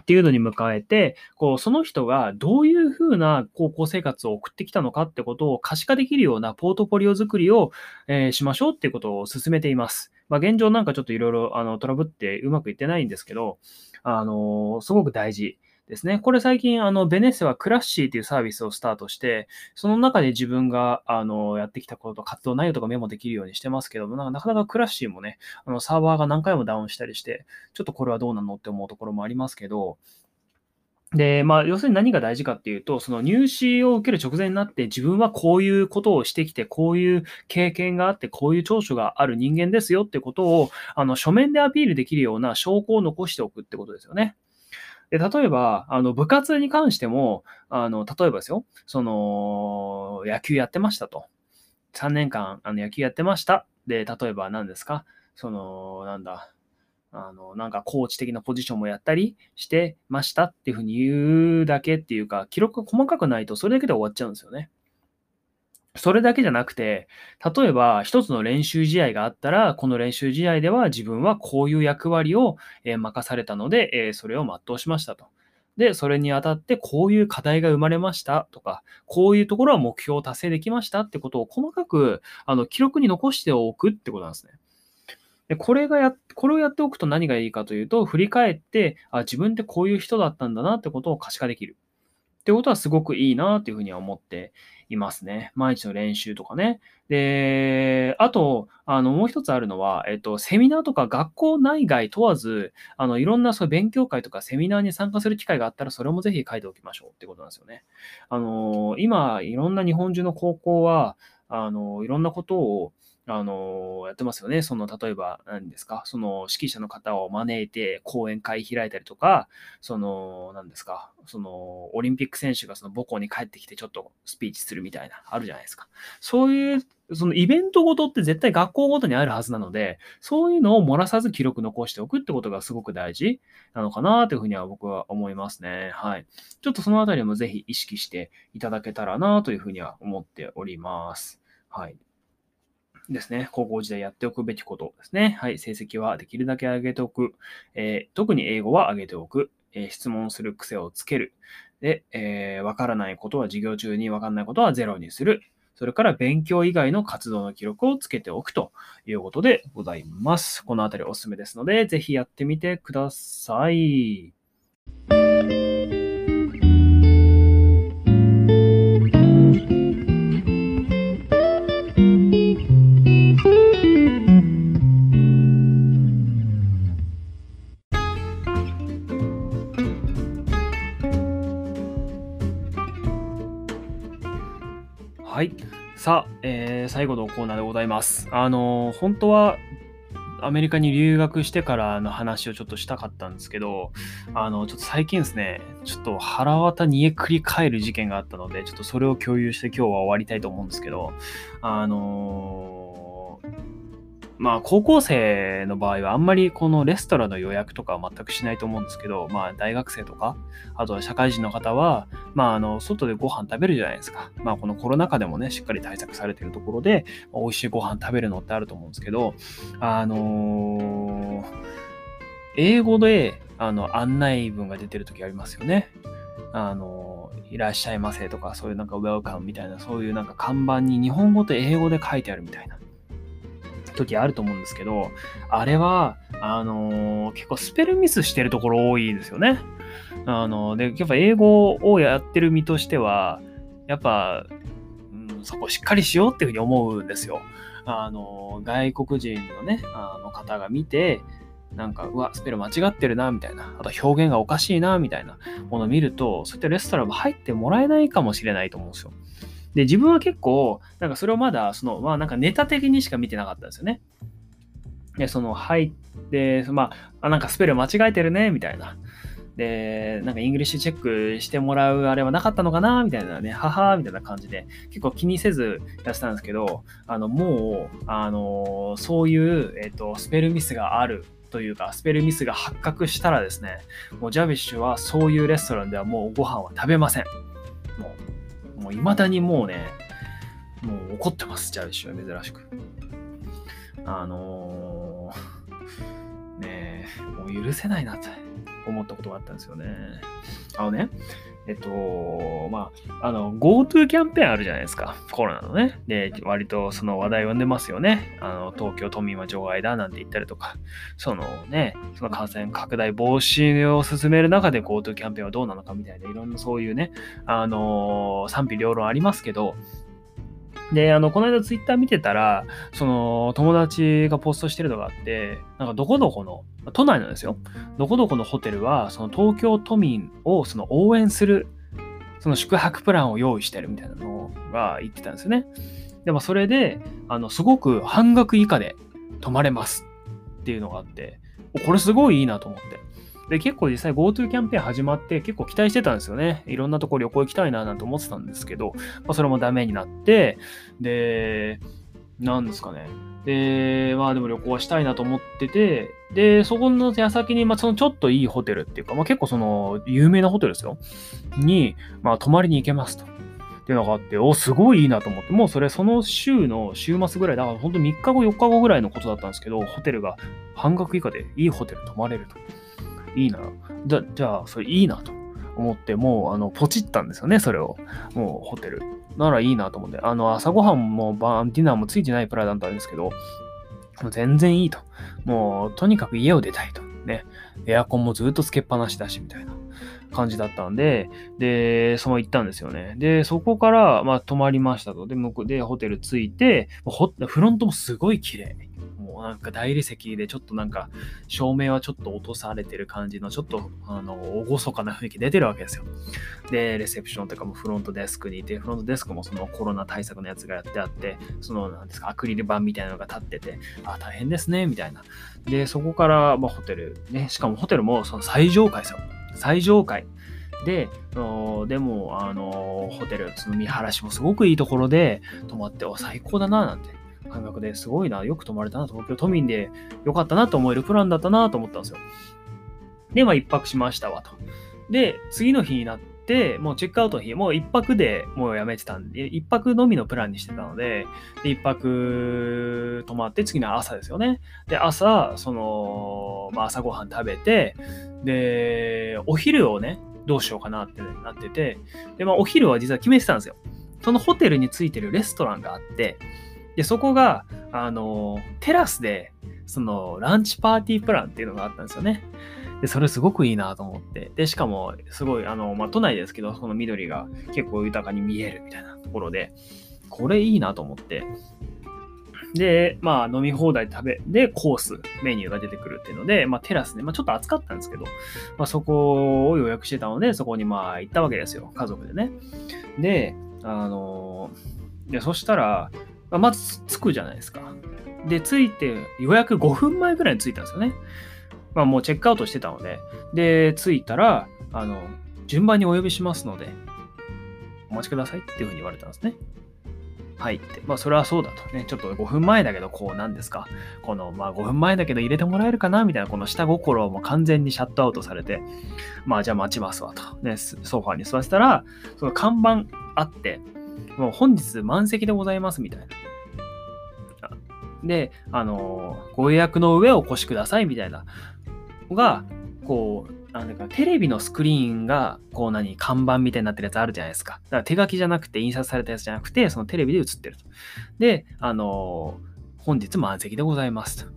っていうのに迎えて、こう、その人がどういうふうな高校生活を送ってきたのかってことを可視化できるようなポートフォリオ作りを、えー、しましょうっていうことを進めています。まあ、現状なんかちょっといろいろトラブってうまくいってないんですけど、あのー、すごく大事。ですね。これ最近、あの、ベネッセはクラッシーというサービスをスタートして、その中で自分が、あの、やってきたことと活動内容とかメモできるようにしてますけども、なかなかクラッシーもね、あの、サーバーが何回もダウンしたりして、ちょっとこれはどうなのって思うところもありますけど、で、まあ、要するに何が大事かっていうと、その入試を受ける直前になって自分はこういうことをしてきて、こういう経験があって、こういう長所がある人間ですよってことを、あの、書面でアピールできるような証拠を残しておくってことですよね。で、例えば、あの、部活に関しても、あの、例えばですよ、その、野球やってましたと。3年間、あの、野球やってました。で、例えば何ですか？その、なんだ、あの、なんかコーチ的なポジションもやったりしてましたっていうふうに言うだけっていうか、記録が細かくないとそれだけで終わっちゃうんですよね。それだけじゃなくて、例えば一つの練習試合があったら、この練習試合では自分はこういう役割を任されたので、それを全うしましたと。で、それにあたってこういう課題が生まれましたとか、こういうところは目標を達成できましたってことを細かくあの記録に残しておくってことなんですね。でこれがや、これをやっておくと何がいいかというと、振り返って、あ、自分ってこういう人だったんだなってことを可視化できる。ってことはすごくいいなっていうふうには思っていますね。毎日の練習とかね。で、あと、あの、もう一つあるのは、えっと、セミナーとか学校内外問わず、あの、いろんなそういう勉強会とかセミナーに参加する機会があったら、それもぜひ書いておきましょうってことなんですよね。あの、今、いろんな日本中の高校は、あの、いろんなことを、あの、やってますよね。その、例えば、何ですか、その、指揮者の方を招いて講演会開いたりとか、その、何ですか、その、オリンピック選手がその母校に帰ってきてちょっとスピーチするみたいな、あるじゃないですか。そういう、そのイベントごとって絶対学校ごとにあるはずなので、そういうのを漏らさず記録残しておくってことがすごく大事なのかなというふうには僕は思いますね。はい。ちょっとそのあたりもぜひ意識していただけたらなというふうには思っております。はい。ですね。高校時代やっておくべきことですね。はい。成績はできるだけ上げておく。えー、特に英語は上げておく。えー、質問する癖をつける。で、えー、わからないことは授業中にわかんないことはゼロにする。それから勉強以外の活動の記録をつけておくということでございます。このあたりおすすめですので、ぜひやってみてくださ。い。さあ、えー、最後のコーナーでございます。あのー、本当はアメリカに留学してからの話をちょっとしたかったんですけど、あの、ちょっと最近ですね、ちょっと腹渡煮えくり返る事件があったので、ちょっとそれを共有して今日は終わりたいと思うんですけど、あのーまあ、高校生の場合はあんまりこのレストランの予約とかは全くしないと思うんですけど、まあ、大学生とか、あとは社会人の方は、まあ、あの、外でご飯食べるじゃないですか。まあ、このコロナ禍でもね、しっかり対策されてるところで、美味しいご飯食べるのってあると思うんですけど、あのー、英語で、あの、案内文が出てる時ありますよね。あの、いらっしゃいませとか、そういうなんかウェルカムみたいな、そういうなんか看板に日本語と英語で書いてあるみたいな。時あると思うんですけど、あれは、あのー、結構スペルミスしてるところ多いですよね。あのー、で、やっぱ英語をやってる身としては、やっぱ、うん、そこしっかりしようっていうふうに思うんですよ。あのー、外国人のね、あの方が見て、なんか、うわ、スペル間違ってるな、みたいな。あと表現がおかしいな、みたいなものを見ると、そういったレストランも入ってもらえないかもしれないと思うんですよ。で、自分は結構、なんかそれをまだ、その、まあなんかネタ的にしか見てなかったんですよね。で、その、入って、まあ、あ、なんかスペル間違えてるね、みたいな。で、なんか English check してもらうあれはなかったのかなみたいなね、ははみたいな感じで、結構気にせずやってたんですけど、あの、もう、あの、そういう、えっ、と、スペルミスがあるというか、スペルミスが発覚したらですね、もうジャビッシュはそういうレストランではもうご飯は食べません。もう、もう未だにもうね、もう怒ってます、ジャビッシュは珍しく。あのー、ね、もう許せないなって思ったことがあったんですよね。あのね、えっと、まあ、あの、GoTo キャンペーンあるじゃないですか。コロナのね。で、割とその話題を呼んでますよね。あの、東京都民は除外だなんて言ったりとか、そのね、その感染拡大防止を進める中で GoTo キャンペーンはどうなのかみたいな、いろんなそういうね、あの、賛否両論ありますけど、で、あの、この間ツイッター見てたら、その、友達がポストしてるのがあって、なんかどこどこの、都内なんですよ。どこどこのホテルは、その東京都民をその応援する、その宿泊プランを用意してるみたいなのが言ってたんですよね。でもそれで、あの、すごく半額以下で泊まれますっていうのがあって、これすごいいいなと思って。で、結構実際 GoTo キャンペーン始まって結構期待してたんですよね。いろんなとこ旅行行きたいななんて思ってたんですけど、まあ、それもダメになって、で、なんですかね。で、まあでも旅行はしたいなと思ってて、で、そこの矢先に、まあそのちょっといいホテルっていうか、まあ結構その有名なホテルですよ。に、まあ泊まりに行けますと。っていうのがあって、お、すごいいいなと思って、もうそれその週の週末ぐらい、だから本当3日後、4日後ぐらいのことだったんですけど、ホテルが半額以下でいいホテル泊まれると。いいな。じゃ、じゃあ、それいいなと思って、もう、あの、ポチったんですよね、それを。もう、ホテル。ならいいなと思って。あの、朝ごはんもバン、ディナーもついてないプラだったんですけど、もう全然いいと。もう、とにかく家を出たいと。ね。エアコンもずっとつけっぱなしだし、みたいな感じだったんで、で、その行ったんですよね。で、そこから、まあ、泊まりましたと。で、向こうで、ホテル着いて、フロントもすごい綺麗。なんか大理石でちょっとなんか照明はちょっと落とされてる感じのちょっとあの厳かな雰囲気出てるわけですよ。で、レセプションとかもフロントデスクにいて、フロントデスクもそのコロナ対策のやつがやってあって、そのなんですか、アクリル板みたいなのが立ってて、あ、大変ですね、みたいな。で、そこから、まあ、ホテルね、しかもホテルもその最上階ですよ。最上階。で、でも、あの、ホテル、その見晴らしもすごくいいところで泊まって、お、最高だな、なんて感覚ですごいな、よく泊まれたな、東京都民でよかったなと思えるプランだったなと思ったんですよ。で、まあ一泊しましたわと。で、次の日になって、もうチェックアウトの日、もう一泊でもうやめてたんで、一泊のみのプランにしてたので、で、一泊泊まって次の朝ですよね。で、朝、その、まあ朝ごはん食べて、で、お昼をね、どうしようかなってなってて、で、まあお昼は実は決めてたんですよ。そのホテルについてるレストランがあって、で、そこが、あの、テラスで、その、ランチパーティープランっていうのがあったんですよね。で、それすごくいいなと思って。で、しかも、すごい、あの、まあ、都内ですけど、その緑が結構豊かに見えるみたいなところで、これいいなと思って。で、まあ、飲み放題食べ、で、コース、メニューが出てくるっていうので、まあ、テラスで、まあ、ちょっと暑かったんですけど、まあ、そこを予約してたので、そこにまあ、行ったわけですよ。家族でね。で、あので、そしたら、まあ、まず着くじゃないですか。で、着いて、予約5分前ぐらいに着いたんですよね。まあもうチェックアウトしてたので。で、着いたら、あの、順番にお呼びしますので、お待ちくださいっていうふうに言われたんですね。はいって。まあ、それはそうだとね。ちょっと5分前だけど、こうなんですか。この、まあ、5分前だけど入れてもらえるかなみたいな、この下心も完全にシャットアウトされて、まあ、じゃあ待ちますわと。ね、ソファーに座ってたら、その看板あって、もう本日満席でございますみたいな。で、あの、ご予約の上お越しくださいみたいなのが、こう、なんかテレビのスクリーンが、こう何、看板みたいになってるやつあるじゃないですか。だから手書きじゃなくて、印刷されたやつじゃなくて、そのテレビで映ってると。で、あの、本日満席でございますと。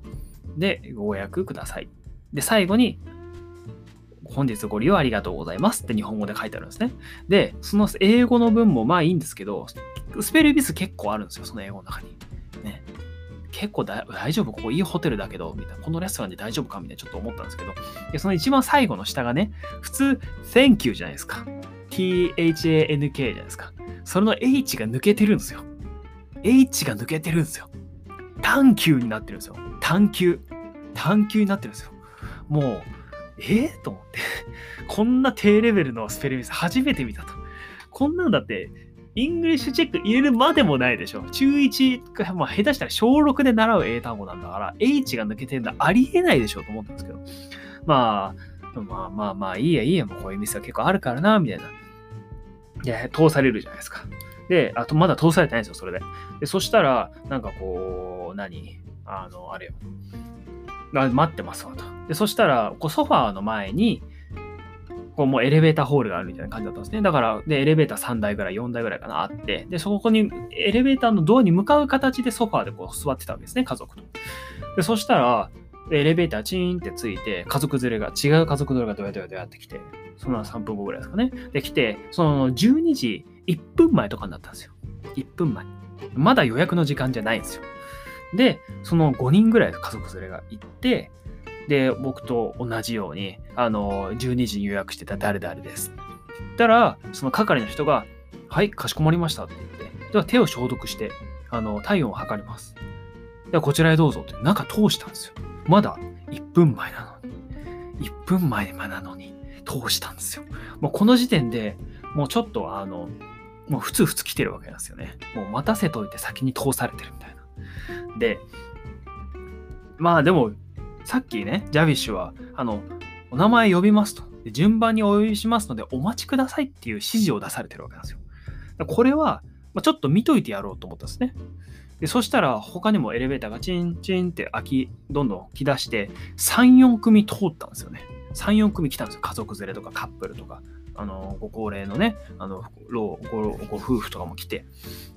で、ご予約ください。で、最後に、本日ご利用ありがとうございますって日本語で書いてあるんですね。で、その英語の文もまあいいんですけど、スペルミス結構あるんですよ、その英語の中に。ね。結構大丈夫？ここいいホテルだけど、みたいな。このレストランで大丈夫か？みたいなちょっと思ったんですけど、でその一番最後の下がね、普通、Thank you じゃないですか。THANK じゃないですか。それの H が抜けてるんですよ。H が抜けてるんですよ。 Tank you になってるんですよ。 Tank you。Tank you になってるんですよ。もう、えー、と思って。(laughs) こんな低レベルのスペルミス初めて見たと。こんなのだって、 English check 入れるまでもないでしょ。中1か、まあ、下手したら小6で習う英単語なんだから、H が抜けてるのはありえないでしょと思ったんですけど。まあ、まあまあまあ、いいやいいや、もうこういう店は結構あるからな、みたいな。で、通されるじゃないですか。で、あとまだ通されてないんですよ、それで。で、そしたら、なんかこう、何あの、あれよ。待ってますわと。で、そしたら、こうソファーの前に、こうもうエレベーターホールがあるみたいな感じだったんですね。だから、で、エレベーター3台ぐらい、4台ぐらいかな、あって、で、そこにエレベーターのドアに向かう形でソファーでこう座ってたわけですね、家族と。で、そしたら、エレベーターチーンってついて、家族連れが、違う家族連れがどうやどうやどうやってきて、その3分後ぐらいですかね。で、来て、その12時1分前とかになったんですよ。1分前。まだ予約の時間じゃないんですよ。で、その5人ぐらい家族連れが行って、で、僕と同じように、あの、12時に予約してた誰々です。言ったら、その係の人が、はい、かしこまりましたって言って、では手を消毒して、あの、体温を測ります。ではこちらへどうぞって中通したんですよ。まだ1分前なのに。1分前なのに通したんですよ。もうこの時点でもうちょっとあの、もうふつふつ来てるわけなんですよね。もう待たせといて先に通されてるみたいな。で、まあでもさっきね、ジャビッシュは、あの、お名前呼びますと。順番にお呼びしますので、お待ちくださいっていう指示を出されてるわけなんですよ。これは、ま、ちょっと見といてやろうと思ったんですね。でそしたら、他にもエレベーターがチンチンって開き、どんどん来だして、3、4組通ったんですよね。3、4組来たんですよ。家族連れとかカップルとか。あの、ご高齢のね、あの、老ごご夫婦とかも来て、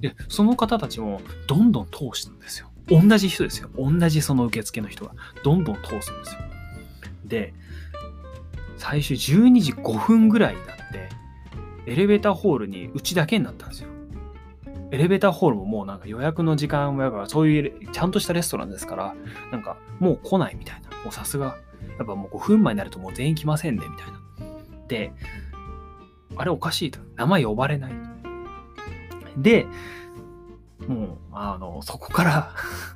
で、その方たちもどんどん通したんですよ。同じ人ですよ。同じその受付の人がどんどん通すんですよ。で、最初12時5分ぐらいになって、エレベーターホールにうちだけになったんですよ。エレベーターホールももうなんか予約の時間もやからそういうちゃんとしたレストランですからなんかもう来ないみたいなもうさすがやっぱもう5分前になるともう全員来ませんねみたいなであれおかしいと名前呼ばれないでもう、あの、そこから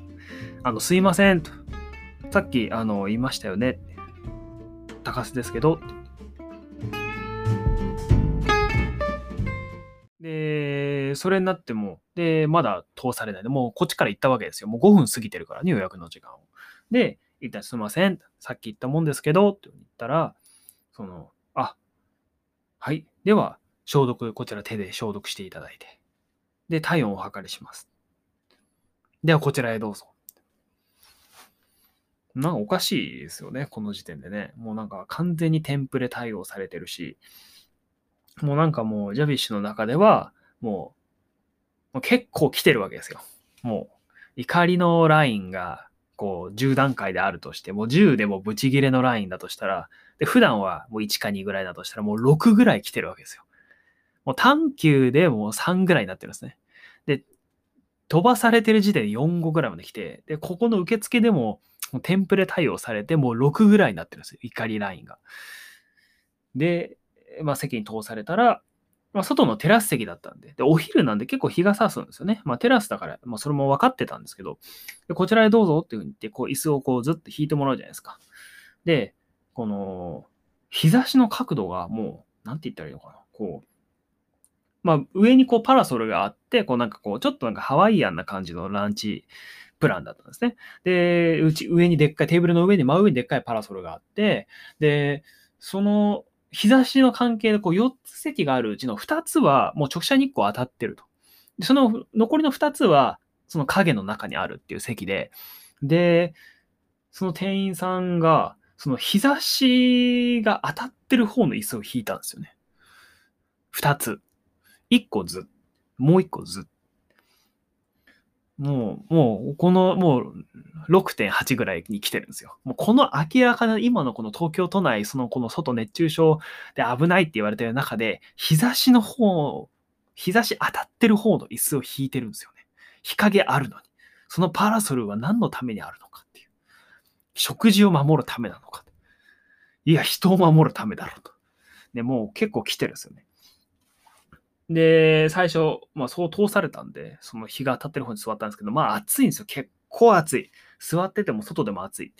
(laughs) あの、すいませんと。さっき、あの、言いましたよね。高須ですけど。で、それになっても、で、まだ通されないで、もうこっちから行ったわけですよ。もう5分過ぎてるからね、予約の時間を。で、一旦すいません。さっき言ったもんですけど、って言ったら、その、あ、はい。では、消毒、こちら手で消毒していただいて。で、体温を測りします。では、こちらへどうぞ。なんかおかしいですよね、この時点でね。もうなんか完全にテンプレ対応されてるし、もうなんかもうジャビッシュの中では、もうもう結構来てるわけですよ。もう怒りのラインがこう10段階であるとして、もう10でもブチギレのラインだとしたら、で普段はもう1か2ぐらいだとしたら、もう6ぐらい来てるわけですよ。もう短球でもう3ぐらいになってるんですね。で、飛ばされてる時点で4、5ぐらいまで来て、で、ここの受付でももう、テンプレ対応されて、もう6ぐらいになってるんですよ。怒りラインが。で、まあ、席に通されたら、まあ、外のテラス席だったんで、で、お昼なんで結構日が差すんですよね。まあ、テラスだから、まあ、それも分かってたんですけど、でこちらへどうぞっていうふうに言って、こう、椅子をこう、ずっと引いてもらうじゃないですか。で、この、日差しの角度がもう、なんて言ったらいいのかな。こう、まあ、上にこうパラソルがあって、こうなんかこう、ちょっとなんかハワイアンな感じのランチプランだったんですね。で、うち上にでっかい、テーブルの上に真上にでっかいパラソルがあって、で、その日差しの関係でこう4つ席があるうちの2つはもう直射日光当たってると。でその残りの2つはその影の中にあるっていう席で、で、その店員さんが、その日差しが当たってる方の椅子を引いたんですよね。2つ。1個ず、もう1個ず。もう、もう、この、もう、6.8ぐらいに来てるんですよ。もう、この明らかな、今のこの東京都内、その、この外熱中症で危ないって言われてる中で、日差しの方、日差し当たってる方の椅子を引いてるんですよね。日陰あるのに。そのパラソルは何のためにあるのか。食事を守るためなのか。いや、人を守るためだろうと。で、もう結構来てるんですよね。で、最初、まあそう通されたんで、その日が当たってる方に座ったんですけど、まあ暑いんですよ。結構暑い。座ってても外でも暑い。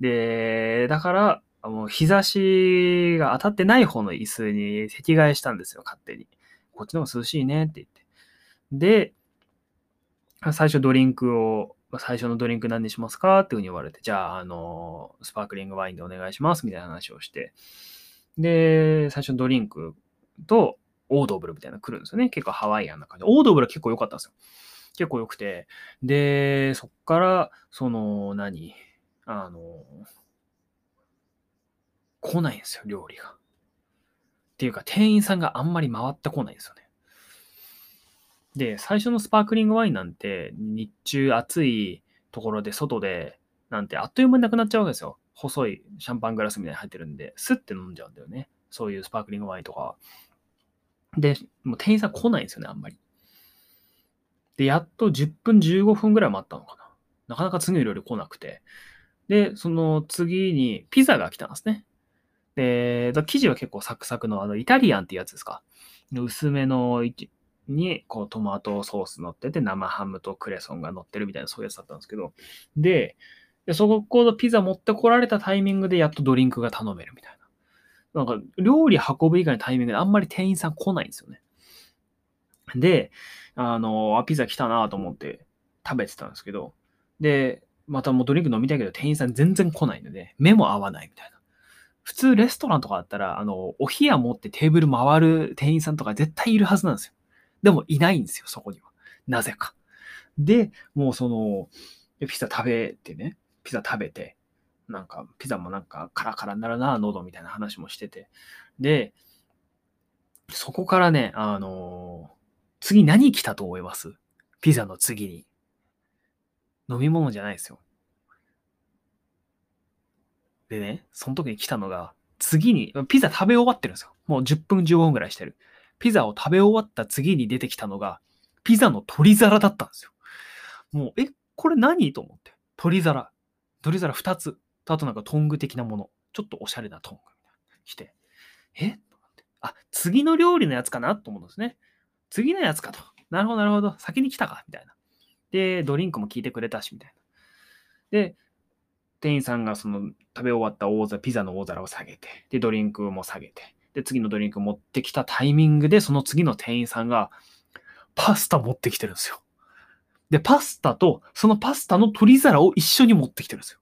で、だから、もう日差しが当たってない方の椅子に席替えしたんですよ、勝手に。こっちの方が涼しいねって言って。で、最初ドリンクを、ま最初のドリンク何にしますかっていうふうに言われて、じゃあ、あの、スパークリングワインでお願いしますみたいな話をして、で、最初のドリンクとオードブルみたいなの来るんですよね。結構ハワイアンな感じ。オードブルは結構良かったんですよ。結構良くて。で、そっから、その、何？あの、来ないんですよ、料理が。っていうか、店員さんがあんまり回ってこないんですよね。で、最初のスパークリングワインなんて、日中暑いところで外で、なんてあっという間になくなっちゃうわけですよ。細いシャンパングラスみたいに入ってるんで、スッて飲んじゃうんだよね。そういうスパークリングワインとか。で、もう店員さん来ないんですよね、あんまり。で、やっと10分15分ぐらい待ったのかな。なかなか次の料理来なくて。で、その次にピザが来たんですね。で、生地は結構サクサクのあのイタリアンってやつですか。薄めのにこうトマトソース乗ってて生ハムとクレソンが乗ってるみたいなそういうやつだったんですけど。で、でそこのピザ持ってこられたタイミングでやっとドリンクが頼めるみたいな。なんか料理運ぶ以外のタイミングであんまり店員さん来ないんですよね。で、あの、あ、ピザ来たなと思って食べてたんですけど、で、またもうドリンク飲みたいけど店員さん全然来ないので、目も合わないみたいな。普通レストランとかだったら、あの、お冷や持ってテーブル回る店員さんとか絶対いるはずなんですよ。でもいないんですよ、そこには。なぜか。で、もうその、ピザ食べてね、ピザ食べて、なんか、ピザもなんかカラカラになるな、喉みたいな話もしてて。で、そこからね、あのー、次何来たと思います？ピザの次に。飲み物じゃないですよ。でね、その時に来たのが、次に、ピザ食べ終わってるんですよ。もう10分15分ぐらいしてる。ピザを食べ終わった次に出てきたのが、ピザの取り皿だったんですよ。もう、え、これ何？と思って。取り皿。取り皿2つ。あとなんかトング的なもの。ちょっとおしゃれなトングみたいな。来て。え？と思って。あ、次の料理のやつかな？と思うんですね。次のやつかと。なるほど、なるほど。先に来たか？みたいな。で、ドリンクも聞いてくれたし、みたいな。で、店員さんがその食べ終わった大皿、ピザの大皿を下げて、で、ドリンクも下げて、で、次のドリンク持ってきたタイミングで、その次の店員さんが、パスタ持ってきてるんですよ。で、パスタと、そのパスタの取り皿を一緒に持ってきてるんですよ。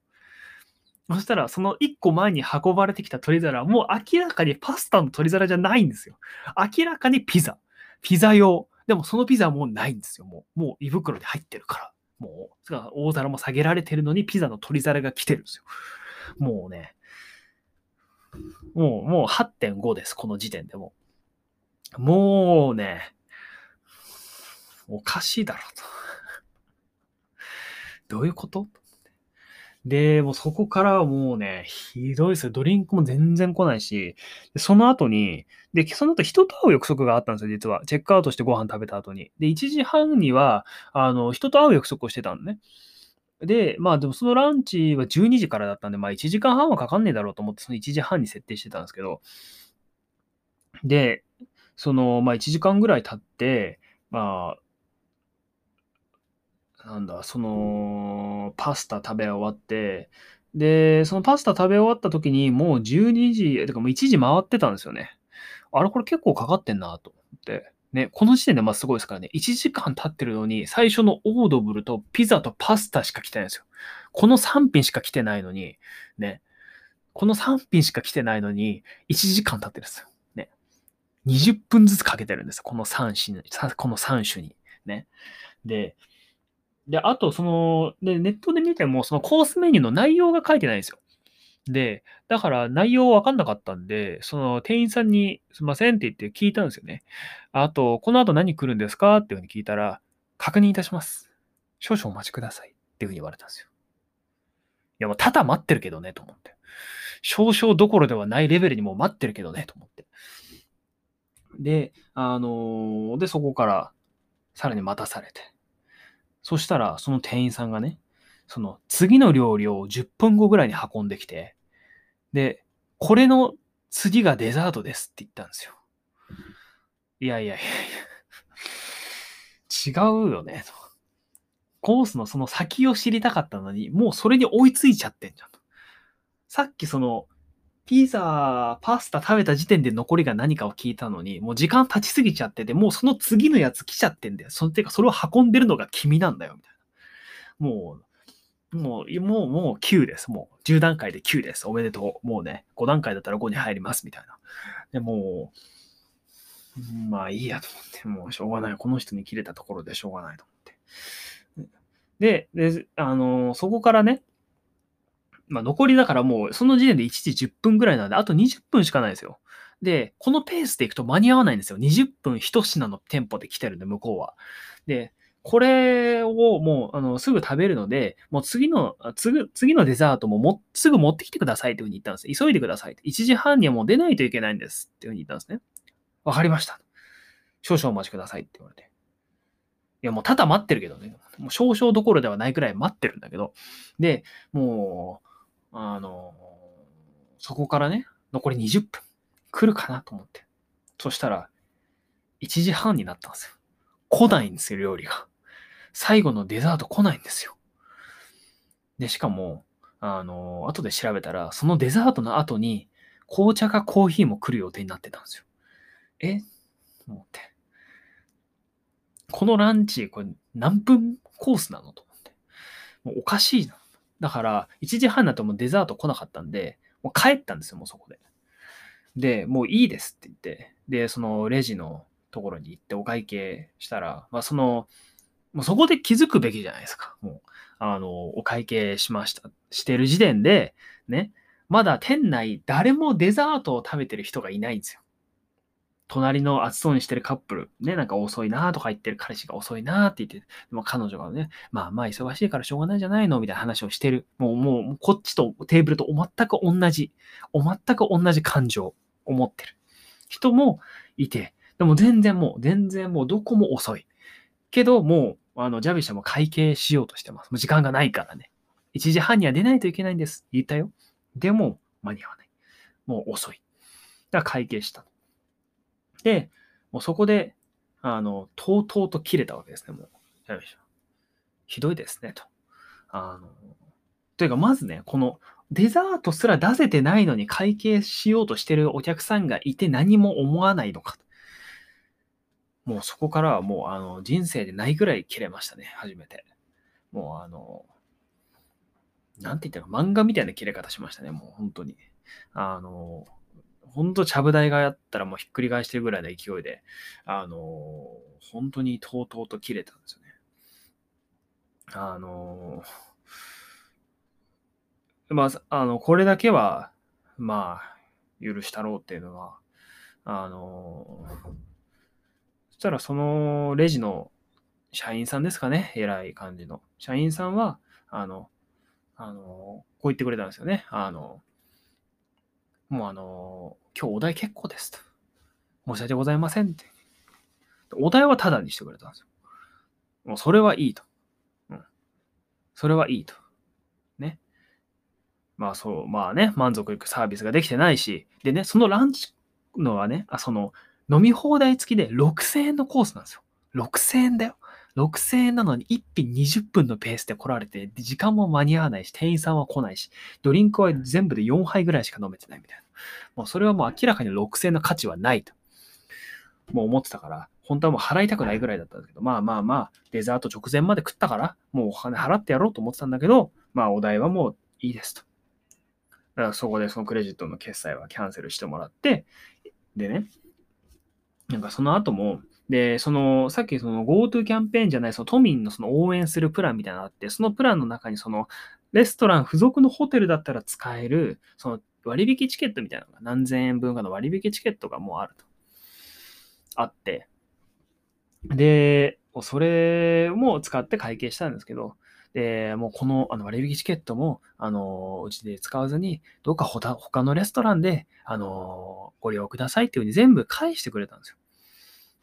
そしたら、その一個前に運ばれてきた取り皿は、もう明らかにパスタの取り皿じゃないんですよ。明らかにピザ。ピザ用。でもそのピザはもうないんですよ。もう、もう胃袋に入ってるから。もう、大皿も下げられてるのにピザの取り皿が来てるんですよ。もうね、もう、もう8.5です、この時点でも。もうね、おかしいだろうと。(laughs) どういうこと？で、もうそこからはもうね、ひどいですよ。ドリンクも全然来ないし、その後に、で、その後人と会う約束があったんですよ、実は。チェックアウトしてご飯食べた後に。で、1時半には、あの、人と会う約束をしてたのね。で、まあでもそのランチは12時からだったんで、まあ1時間半はかかんねえだろうと思って、その1時半に設定してたんですけど、で、その、まあ1時間ぐらい経って、まあ、なんだ、その、パスタ食べ終わって、で、そのパスタ食べ終わった時にもう12時、てかもう1時回ってたんですよね。あれこれ結構かかってんなと思って。ね、この時点でまあすごいですからね、1時間経ってるのに、最初のオードブルとピザとパスタしか来てないんですよ。この3品しか来てないのに、ね、この3品しか来てないのに、1時間経ってるんですよ。ね。20分ずつかけてるんですよ。この3種この3種に。ね。で、で、あと、その、で、ネットで見ても、そのコースメニューの内容が書いてないんですよ。で、だから内容わかんなかったんで、その店員さんにすいませんって言って聞いたんですよね。あと、この後何来るんですかっていうふうに聞いたら、確認いたします。少々お待ちくださいっていうふうに言われたんですよ。いや、もうただ待ってるけどね、と思って。少々どころではないレベルにもう待ってるけどね、と思って。で、あのー、で、そこからさらに待たされて。そしたら、その店員さんがね、その次の料理を10分後ぐらいに運んできて、で、これの次がデザートですって言ったんですよ。いやいやいやいや。違うよね、と。コースのその先を知りたかったのに、もうそれに追いついちゃってんじゃん。さっきその、ピザ、パスタ食べた時点で残りが何かを聞いたのに、もう時間経ちすぎちゃってて、もうその次のやつ来ちゃってんだよ。そのてか、それを運んでるのが君なんだよ、みたいな。もう、もう、もう、もう9です。もう10段階で9です。おめでとう。もうね、5段階だったら5に入ります、みたいな。でもう、まあいいやと思って、もうしょうがない。この人に切れたところでしょうがないと思って。で、で、あの、そこからね、まあ、残りだからもう、その時点で1時10分ぐらいなんで、あと20分しかないですよ。で、このペースでいくと間に合わないんですよ。20分1品の店舗で来てるんで、向こうは。で、これをもう、あの、すぐ食べるので、もう次の、次次のデザートももすぐ持ってきてくださいっていうふうに言ったんです。急いでください。1時半にはもう出ないといけないんですっていうふうに言ったんですね。わかりました。少々お待ちくださいって言われて。いや、もうただ待ってるけどね。もう少々どころではないくらい待ってるんだけど。で、もう、あの、そこからね、残り20分来るかなと思って。そしたら、1時半になったんですよ。来ないんですよ、料理が。最後のデザート来ないんですよ。で、しかも、あの、後で調べたら、そのデザートの後に、紅茶かコーヒーも来る予定になってたんですよ。え？と思って。このランチ、これ何分コースなの？と思って。もうおかしいな。だから、1時半になってもデザート来なかったんで、もう帰ったんですよ、もうそこで。で、もういいですって言って、で、そのレジのところに行ってお会計したら、まあその、もうそこで気づくべきじゃないですか。もう、あの、お会計しました。してる時点で、ね、まだ店内誰もデザートを食べてる人がいないんですよ。隣の暑そうにしてるカップル、ね、なんか遅いなとか言ってる彼氏が遅いなって言って、でも彼女がね、まあまあ忙しいからしょうがないじゃないのみたいな話をしてる。もう、もう、こっちとテーブルと全く同じ、全く同じ感情を持ってる人もいて、でも全然もう、全然もうどこも遅い。けど、もう、あの、ジャビシャも会計しようとしてます。もう時間がないからね。1時半には出ないといけないんです。言ったよ。でも、間に合わない。もう遅い。だから会計した。で、もうそこで、あの、とうとうと切れたわけですね、もう。ジャビ社ひどいですね、と。あの、というか、まずね、このデザートすら出せてないのに会計しようとしてるお客さんがいて何も思わないのか。もうそこからはもうあの人生でないぐらい切れましたね、初めて。もうあの、なんて言ったか漫画みたいな切れ方しましたね、もう本当に。あの、ほんとちゃぶ台がやったらもうひっくり返してるぐらいの勢いで、あの、本当にとうとうと切れたんですよね。あの、まあ、あの、これだけは、まあ、許したろうっていうのは、あの、したらそのレジの社員さんですかね、偉い感じの。社員さんは、あの、あの、こう言ってくれたんですよね。あの、もうあの、今日お題結構ですと。申し訳ございませんって。お題はタダにしてくれたんですよ。もうそれはいいと。うん。それはいいと。ね。まあそう、まあね、満足いくサービスができてないし、でね、そのランチのはね、あその飲み放題付きで6000円のコースなんですよ。6000円だよ。6000円なのに1品20分のペースで来られて、時間も間に合わないし、店員さんは来ないし、ドリンクは全部で4杯ぐらいしか飲めてないみたいな。もうそれはもう明らかに6000円の価値はないと。もう思ってたから、本当はもう払いたくないぐらいだったんだけど、まあまあまあ、デザート直前まで食ったから、もうお金払ってやろうと思ってたんだけど、まあお代はもういいですと。だからそこでそのクレジットの決済はキャンセルしてもらって、でね、なんかその後も、で、その、さっきその GoTo キャンペーンじゃない、その都民のその応援するプランみたいなのがあって、そのプランの中にその、レストラン付属のホテルだったら使える、その割引チケットみたいなのが何千円分かの割引チケットがもうあると。あって。で、それも使って会計したんですけど、で、もうこのあの割引チケットも、あの、うちで使わずに、どうか他のレストランで、あの、ご利用くださいっていうふうに全部返してくれたんですよ。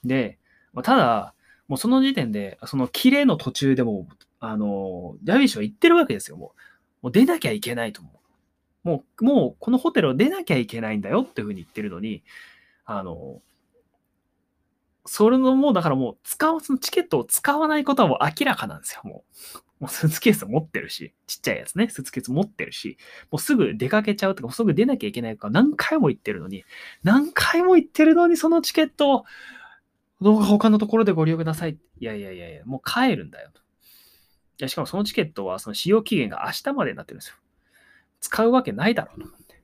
で、まただ、もうその時点で、その綺麗の途中でも、あの、ダビッシュは言ってるわけですよ、もう。もう出なきゃいけないと思う。もう、もうこのホテルを出なきゃいけないんだよっていうふうに言ってるのに、あの、それのもう、だからもう、使う、そのチケットを使わないことはもう明らかなんですよ、もう。もうスーツケース持ってるし、ちっちゃいやつね、スーツケース持ってるし、もうすぐ出かけちゃうとか、すぐ出なきゃいけないとか何回も言ってるのに、何回も言ってるのにそのチケットを、どうか他のところでご利用ください。いやいやいやいや、もう帰るんだよ。いや、しかもそのチケットはその使用期限が明日までになってるんですよ。使うわけないだろうと思って。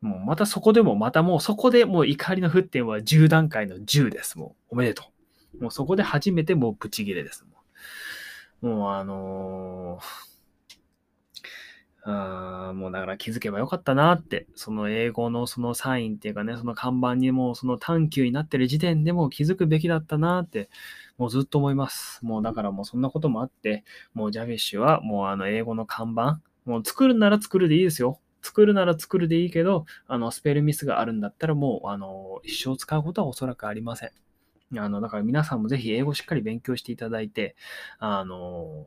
もうまたそこでも、またもうそこでもう怒りの沸点は10段階の10です。もうおめでとう。もうそこで初めてもうブチギレです。もうあのー、あもうだから気づけばよかったなって、その英語のそのサインっていうかね、その看板にもその短球になってる時点でも気づくべきだったなって、もうずっと思います。もうだからもうそんなこともあって、もうジャビッシュはもうあの英語の看板、もう作るなら作るでいいですよ。作るなら作るでいいけど、あの、スペルミスがあるんだったらもう、あの、一生使うことはおそらくありません。あの、だから皆さんもぜひ英語しっかり勉強していただいて、あの、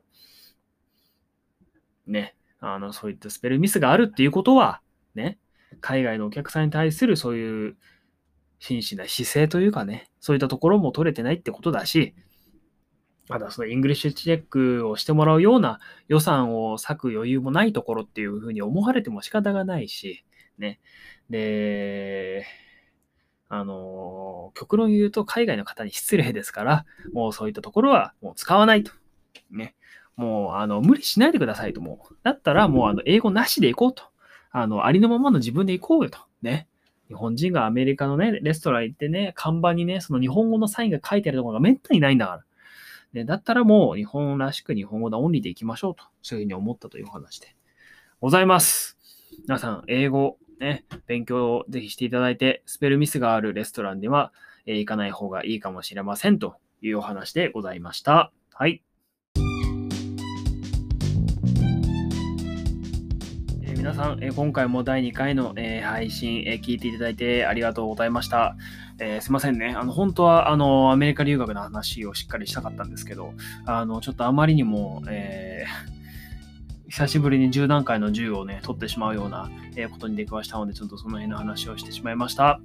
ね、あの、そういったスペルミスがあるっていうことは、ね、海外のお客さんに対するそういう真摯な姿勢というかね、そういったところも取れてないってことだし、まだその English check をしてもらうような予算を割く余裕もないところっていうふうに思われても仕方がないし、ね。で、あの、極論言うと海外の方に失礼ですから、もうそういったところはもう使わないと。ね。もう、あの、無理しないでくださいと、もう。だったら、もう、あの、英語なしで行こうと。あの、ありのままの自分で行こうよと。ね。日本人がアメリカのね、レストラン行ってね、看板にね、その日本語のサインが書いてあるところがめったにないんだから。ね、だったらもう日本らしく日本語でオンリーで行きましょうと。そういうふうに思ったというお話でございます。皆さん、英語、ね、勉強をぜひしていただいて、スペルミスがあるレストランでは、えー、行かない方がいいかもしれませんというお話でございました。はい。皆さん、え、今回も第2回の、え配信、え聞いていただいてありがとうございました。えすいませんね。あの、本当は、あの、アメリカ留学の話をしっかりしたかったんですけど、あの、ちょっとあまりにも、えー久しぶりに10段階の10をね、取ってしまうような、えことに出くわしたので、ちょっとその辺の話をしてしまいました。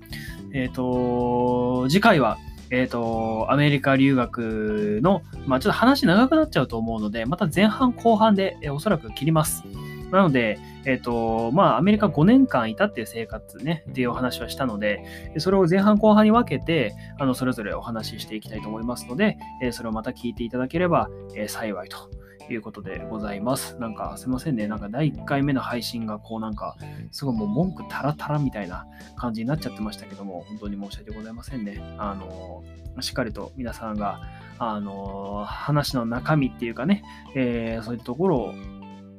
えっ、ー、と、次回は、えっ、ー、と、アメリカ留学の、まあちょっと話長くなっちゃうと思うので、また前半後半で、え、おそらく切ります。なので、えっ、ー、と、まあ、アメリカ5年間いたっていう生活ね、っていうお話はしたので、それを前半後半に分けて、あの、それぞれお話ししていきたいと思いますので、えそれをまた聞いていただければ、え幸いということでございます。なんかすいませんね。なんか第1回目の配信がこうなんかすごいもう文句タラタラみたいな感じになっちゃってましたけども、本当に申し訳ございませんね。あの、しっかりと皆さんが、あの、話の中身っていうかね、えー、そういったところを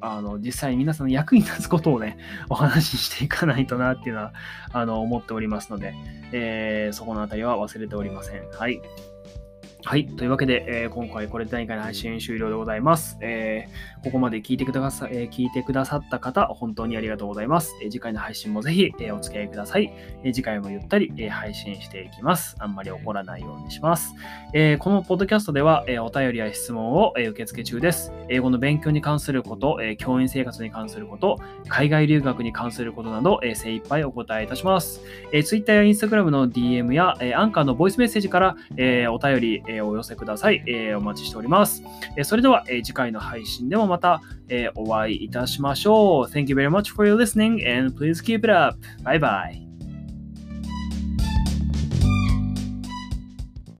あの、実際に皆さんの役に立つことをね、(laughs) お話ししていかないとなっていうのは、あの、思っておりますので、えー、そこのあたりは忘れておりません。はい。はい。というわけで、えー、今回これで第2回の配信終了でございます。えー、ここまで聞いてくださ、えー、聞いてくださった方、本当にありがとうございます。え次回の配信もぜひ、えお付き合いください。え次回もゆったり、え配信していきます。あんまり怒らないようにします。えこのポッドキャストでは、えお便りや質問を、え受付中です。英語の勉強に関すること、え教員生活に関すること、海外留学に関することなど、え精一杯お答えいたします。え Twitter や Instagram の DM や、えアンカーのボイスメッセージから、えお便り、えお寄せください。えー、お待ちしております。えー、それでは、えー、次回の配信でもまた、えー、お会いいたしましょう。Thank you very much for your listening and please keep it up. Bye bye.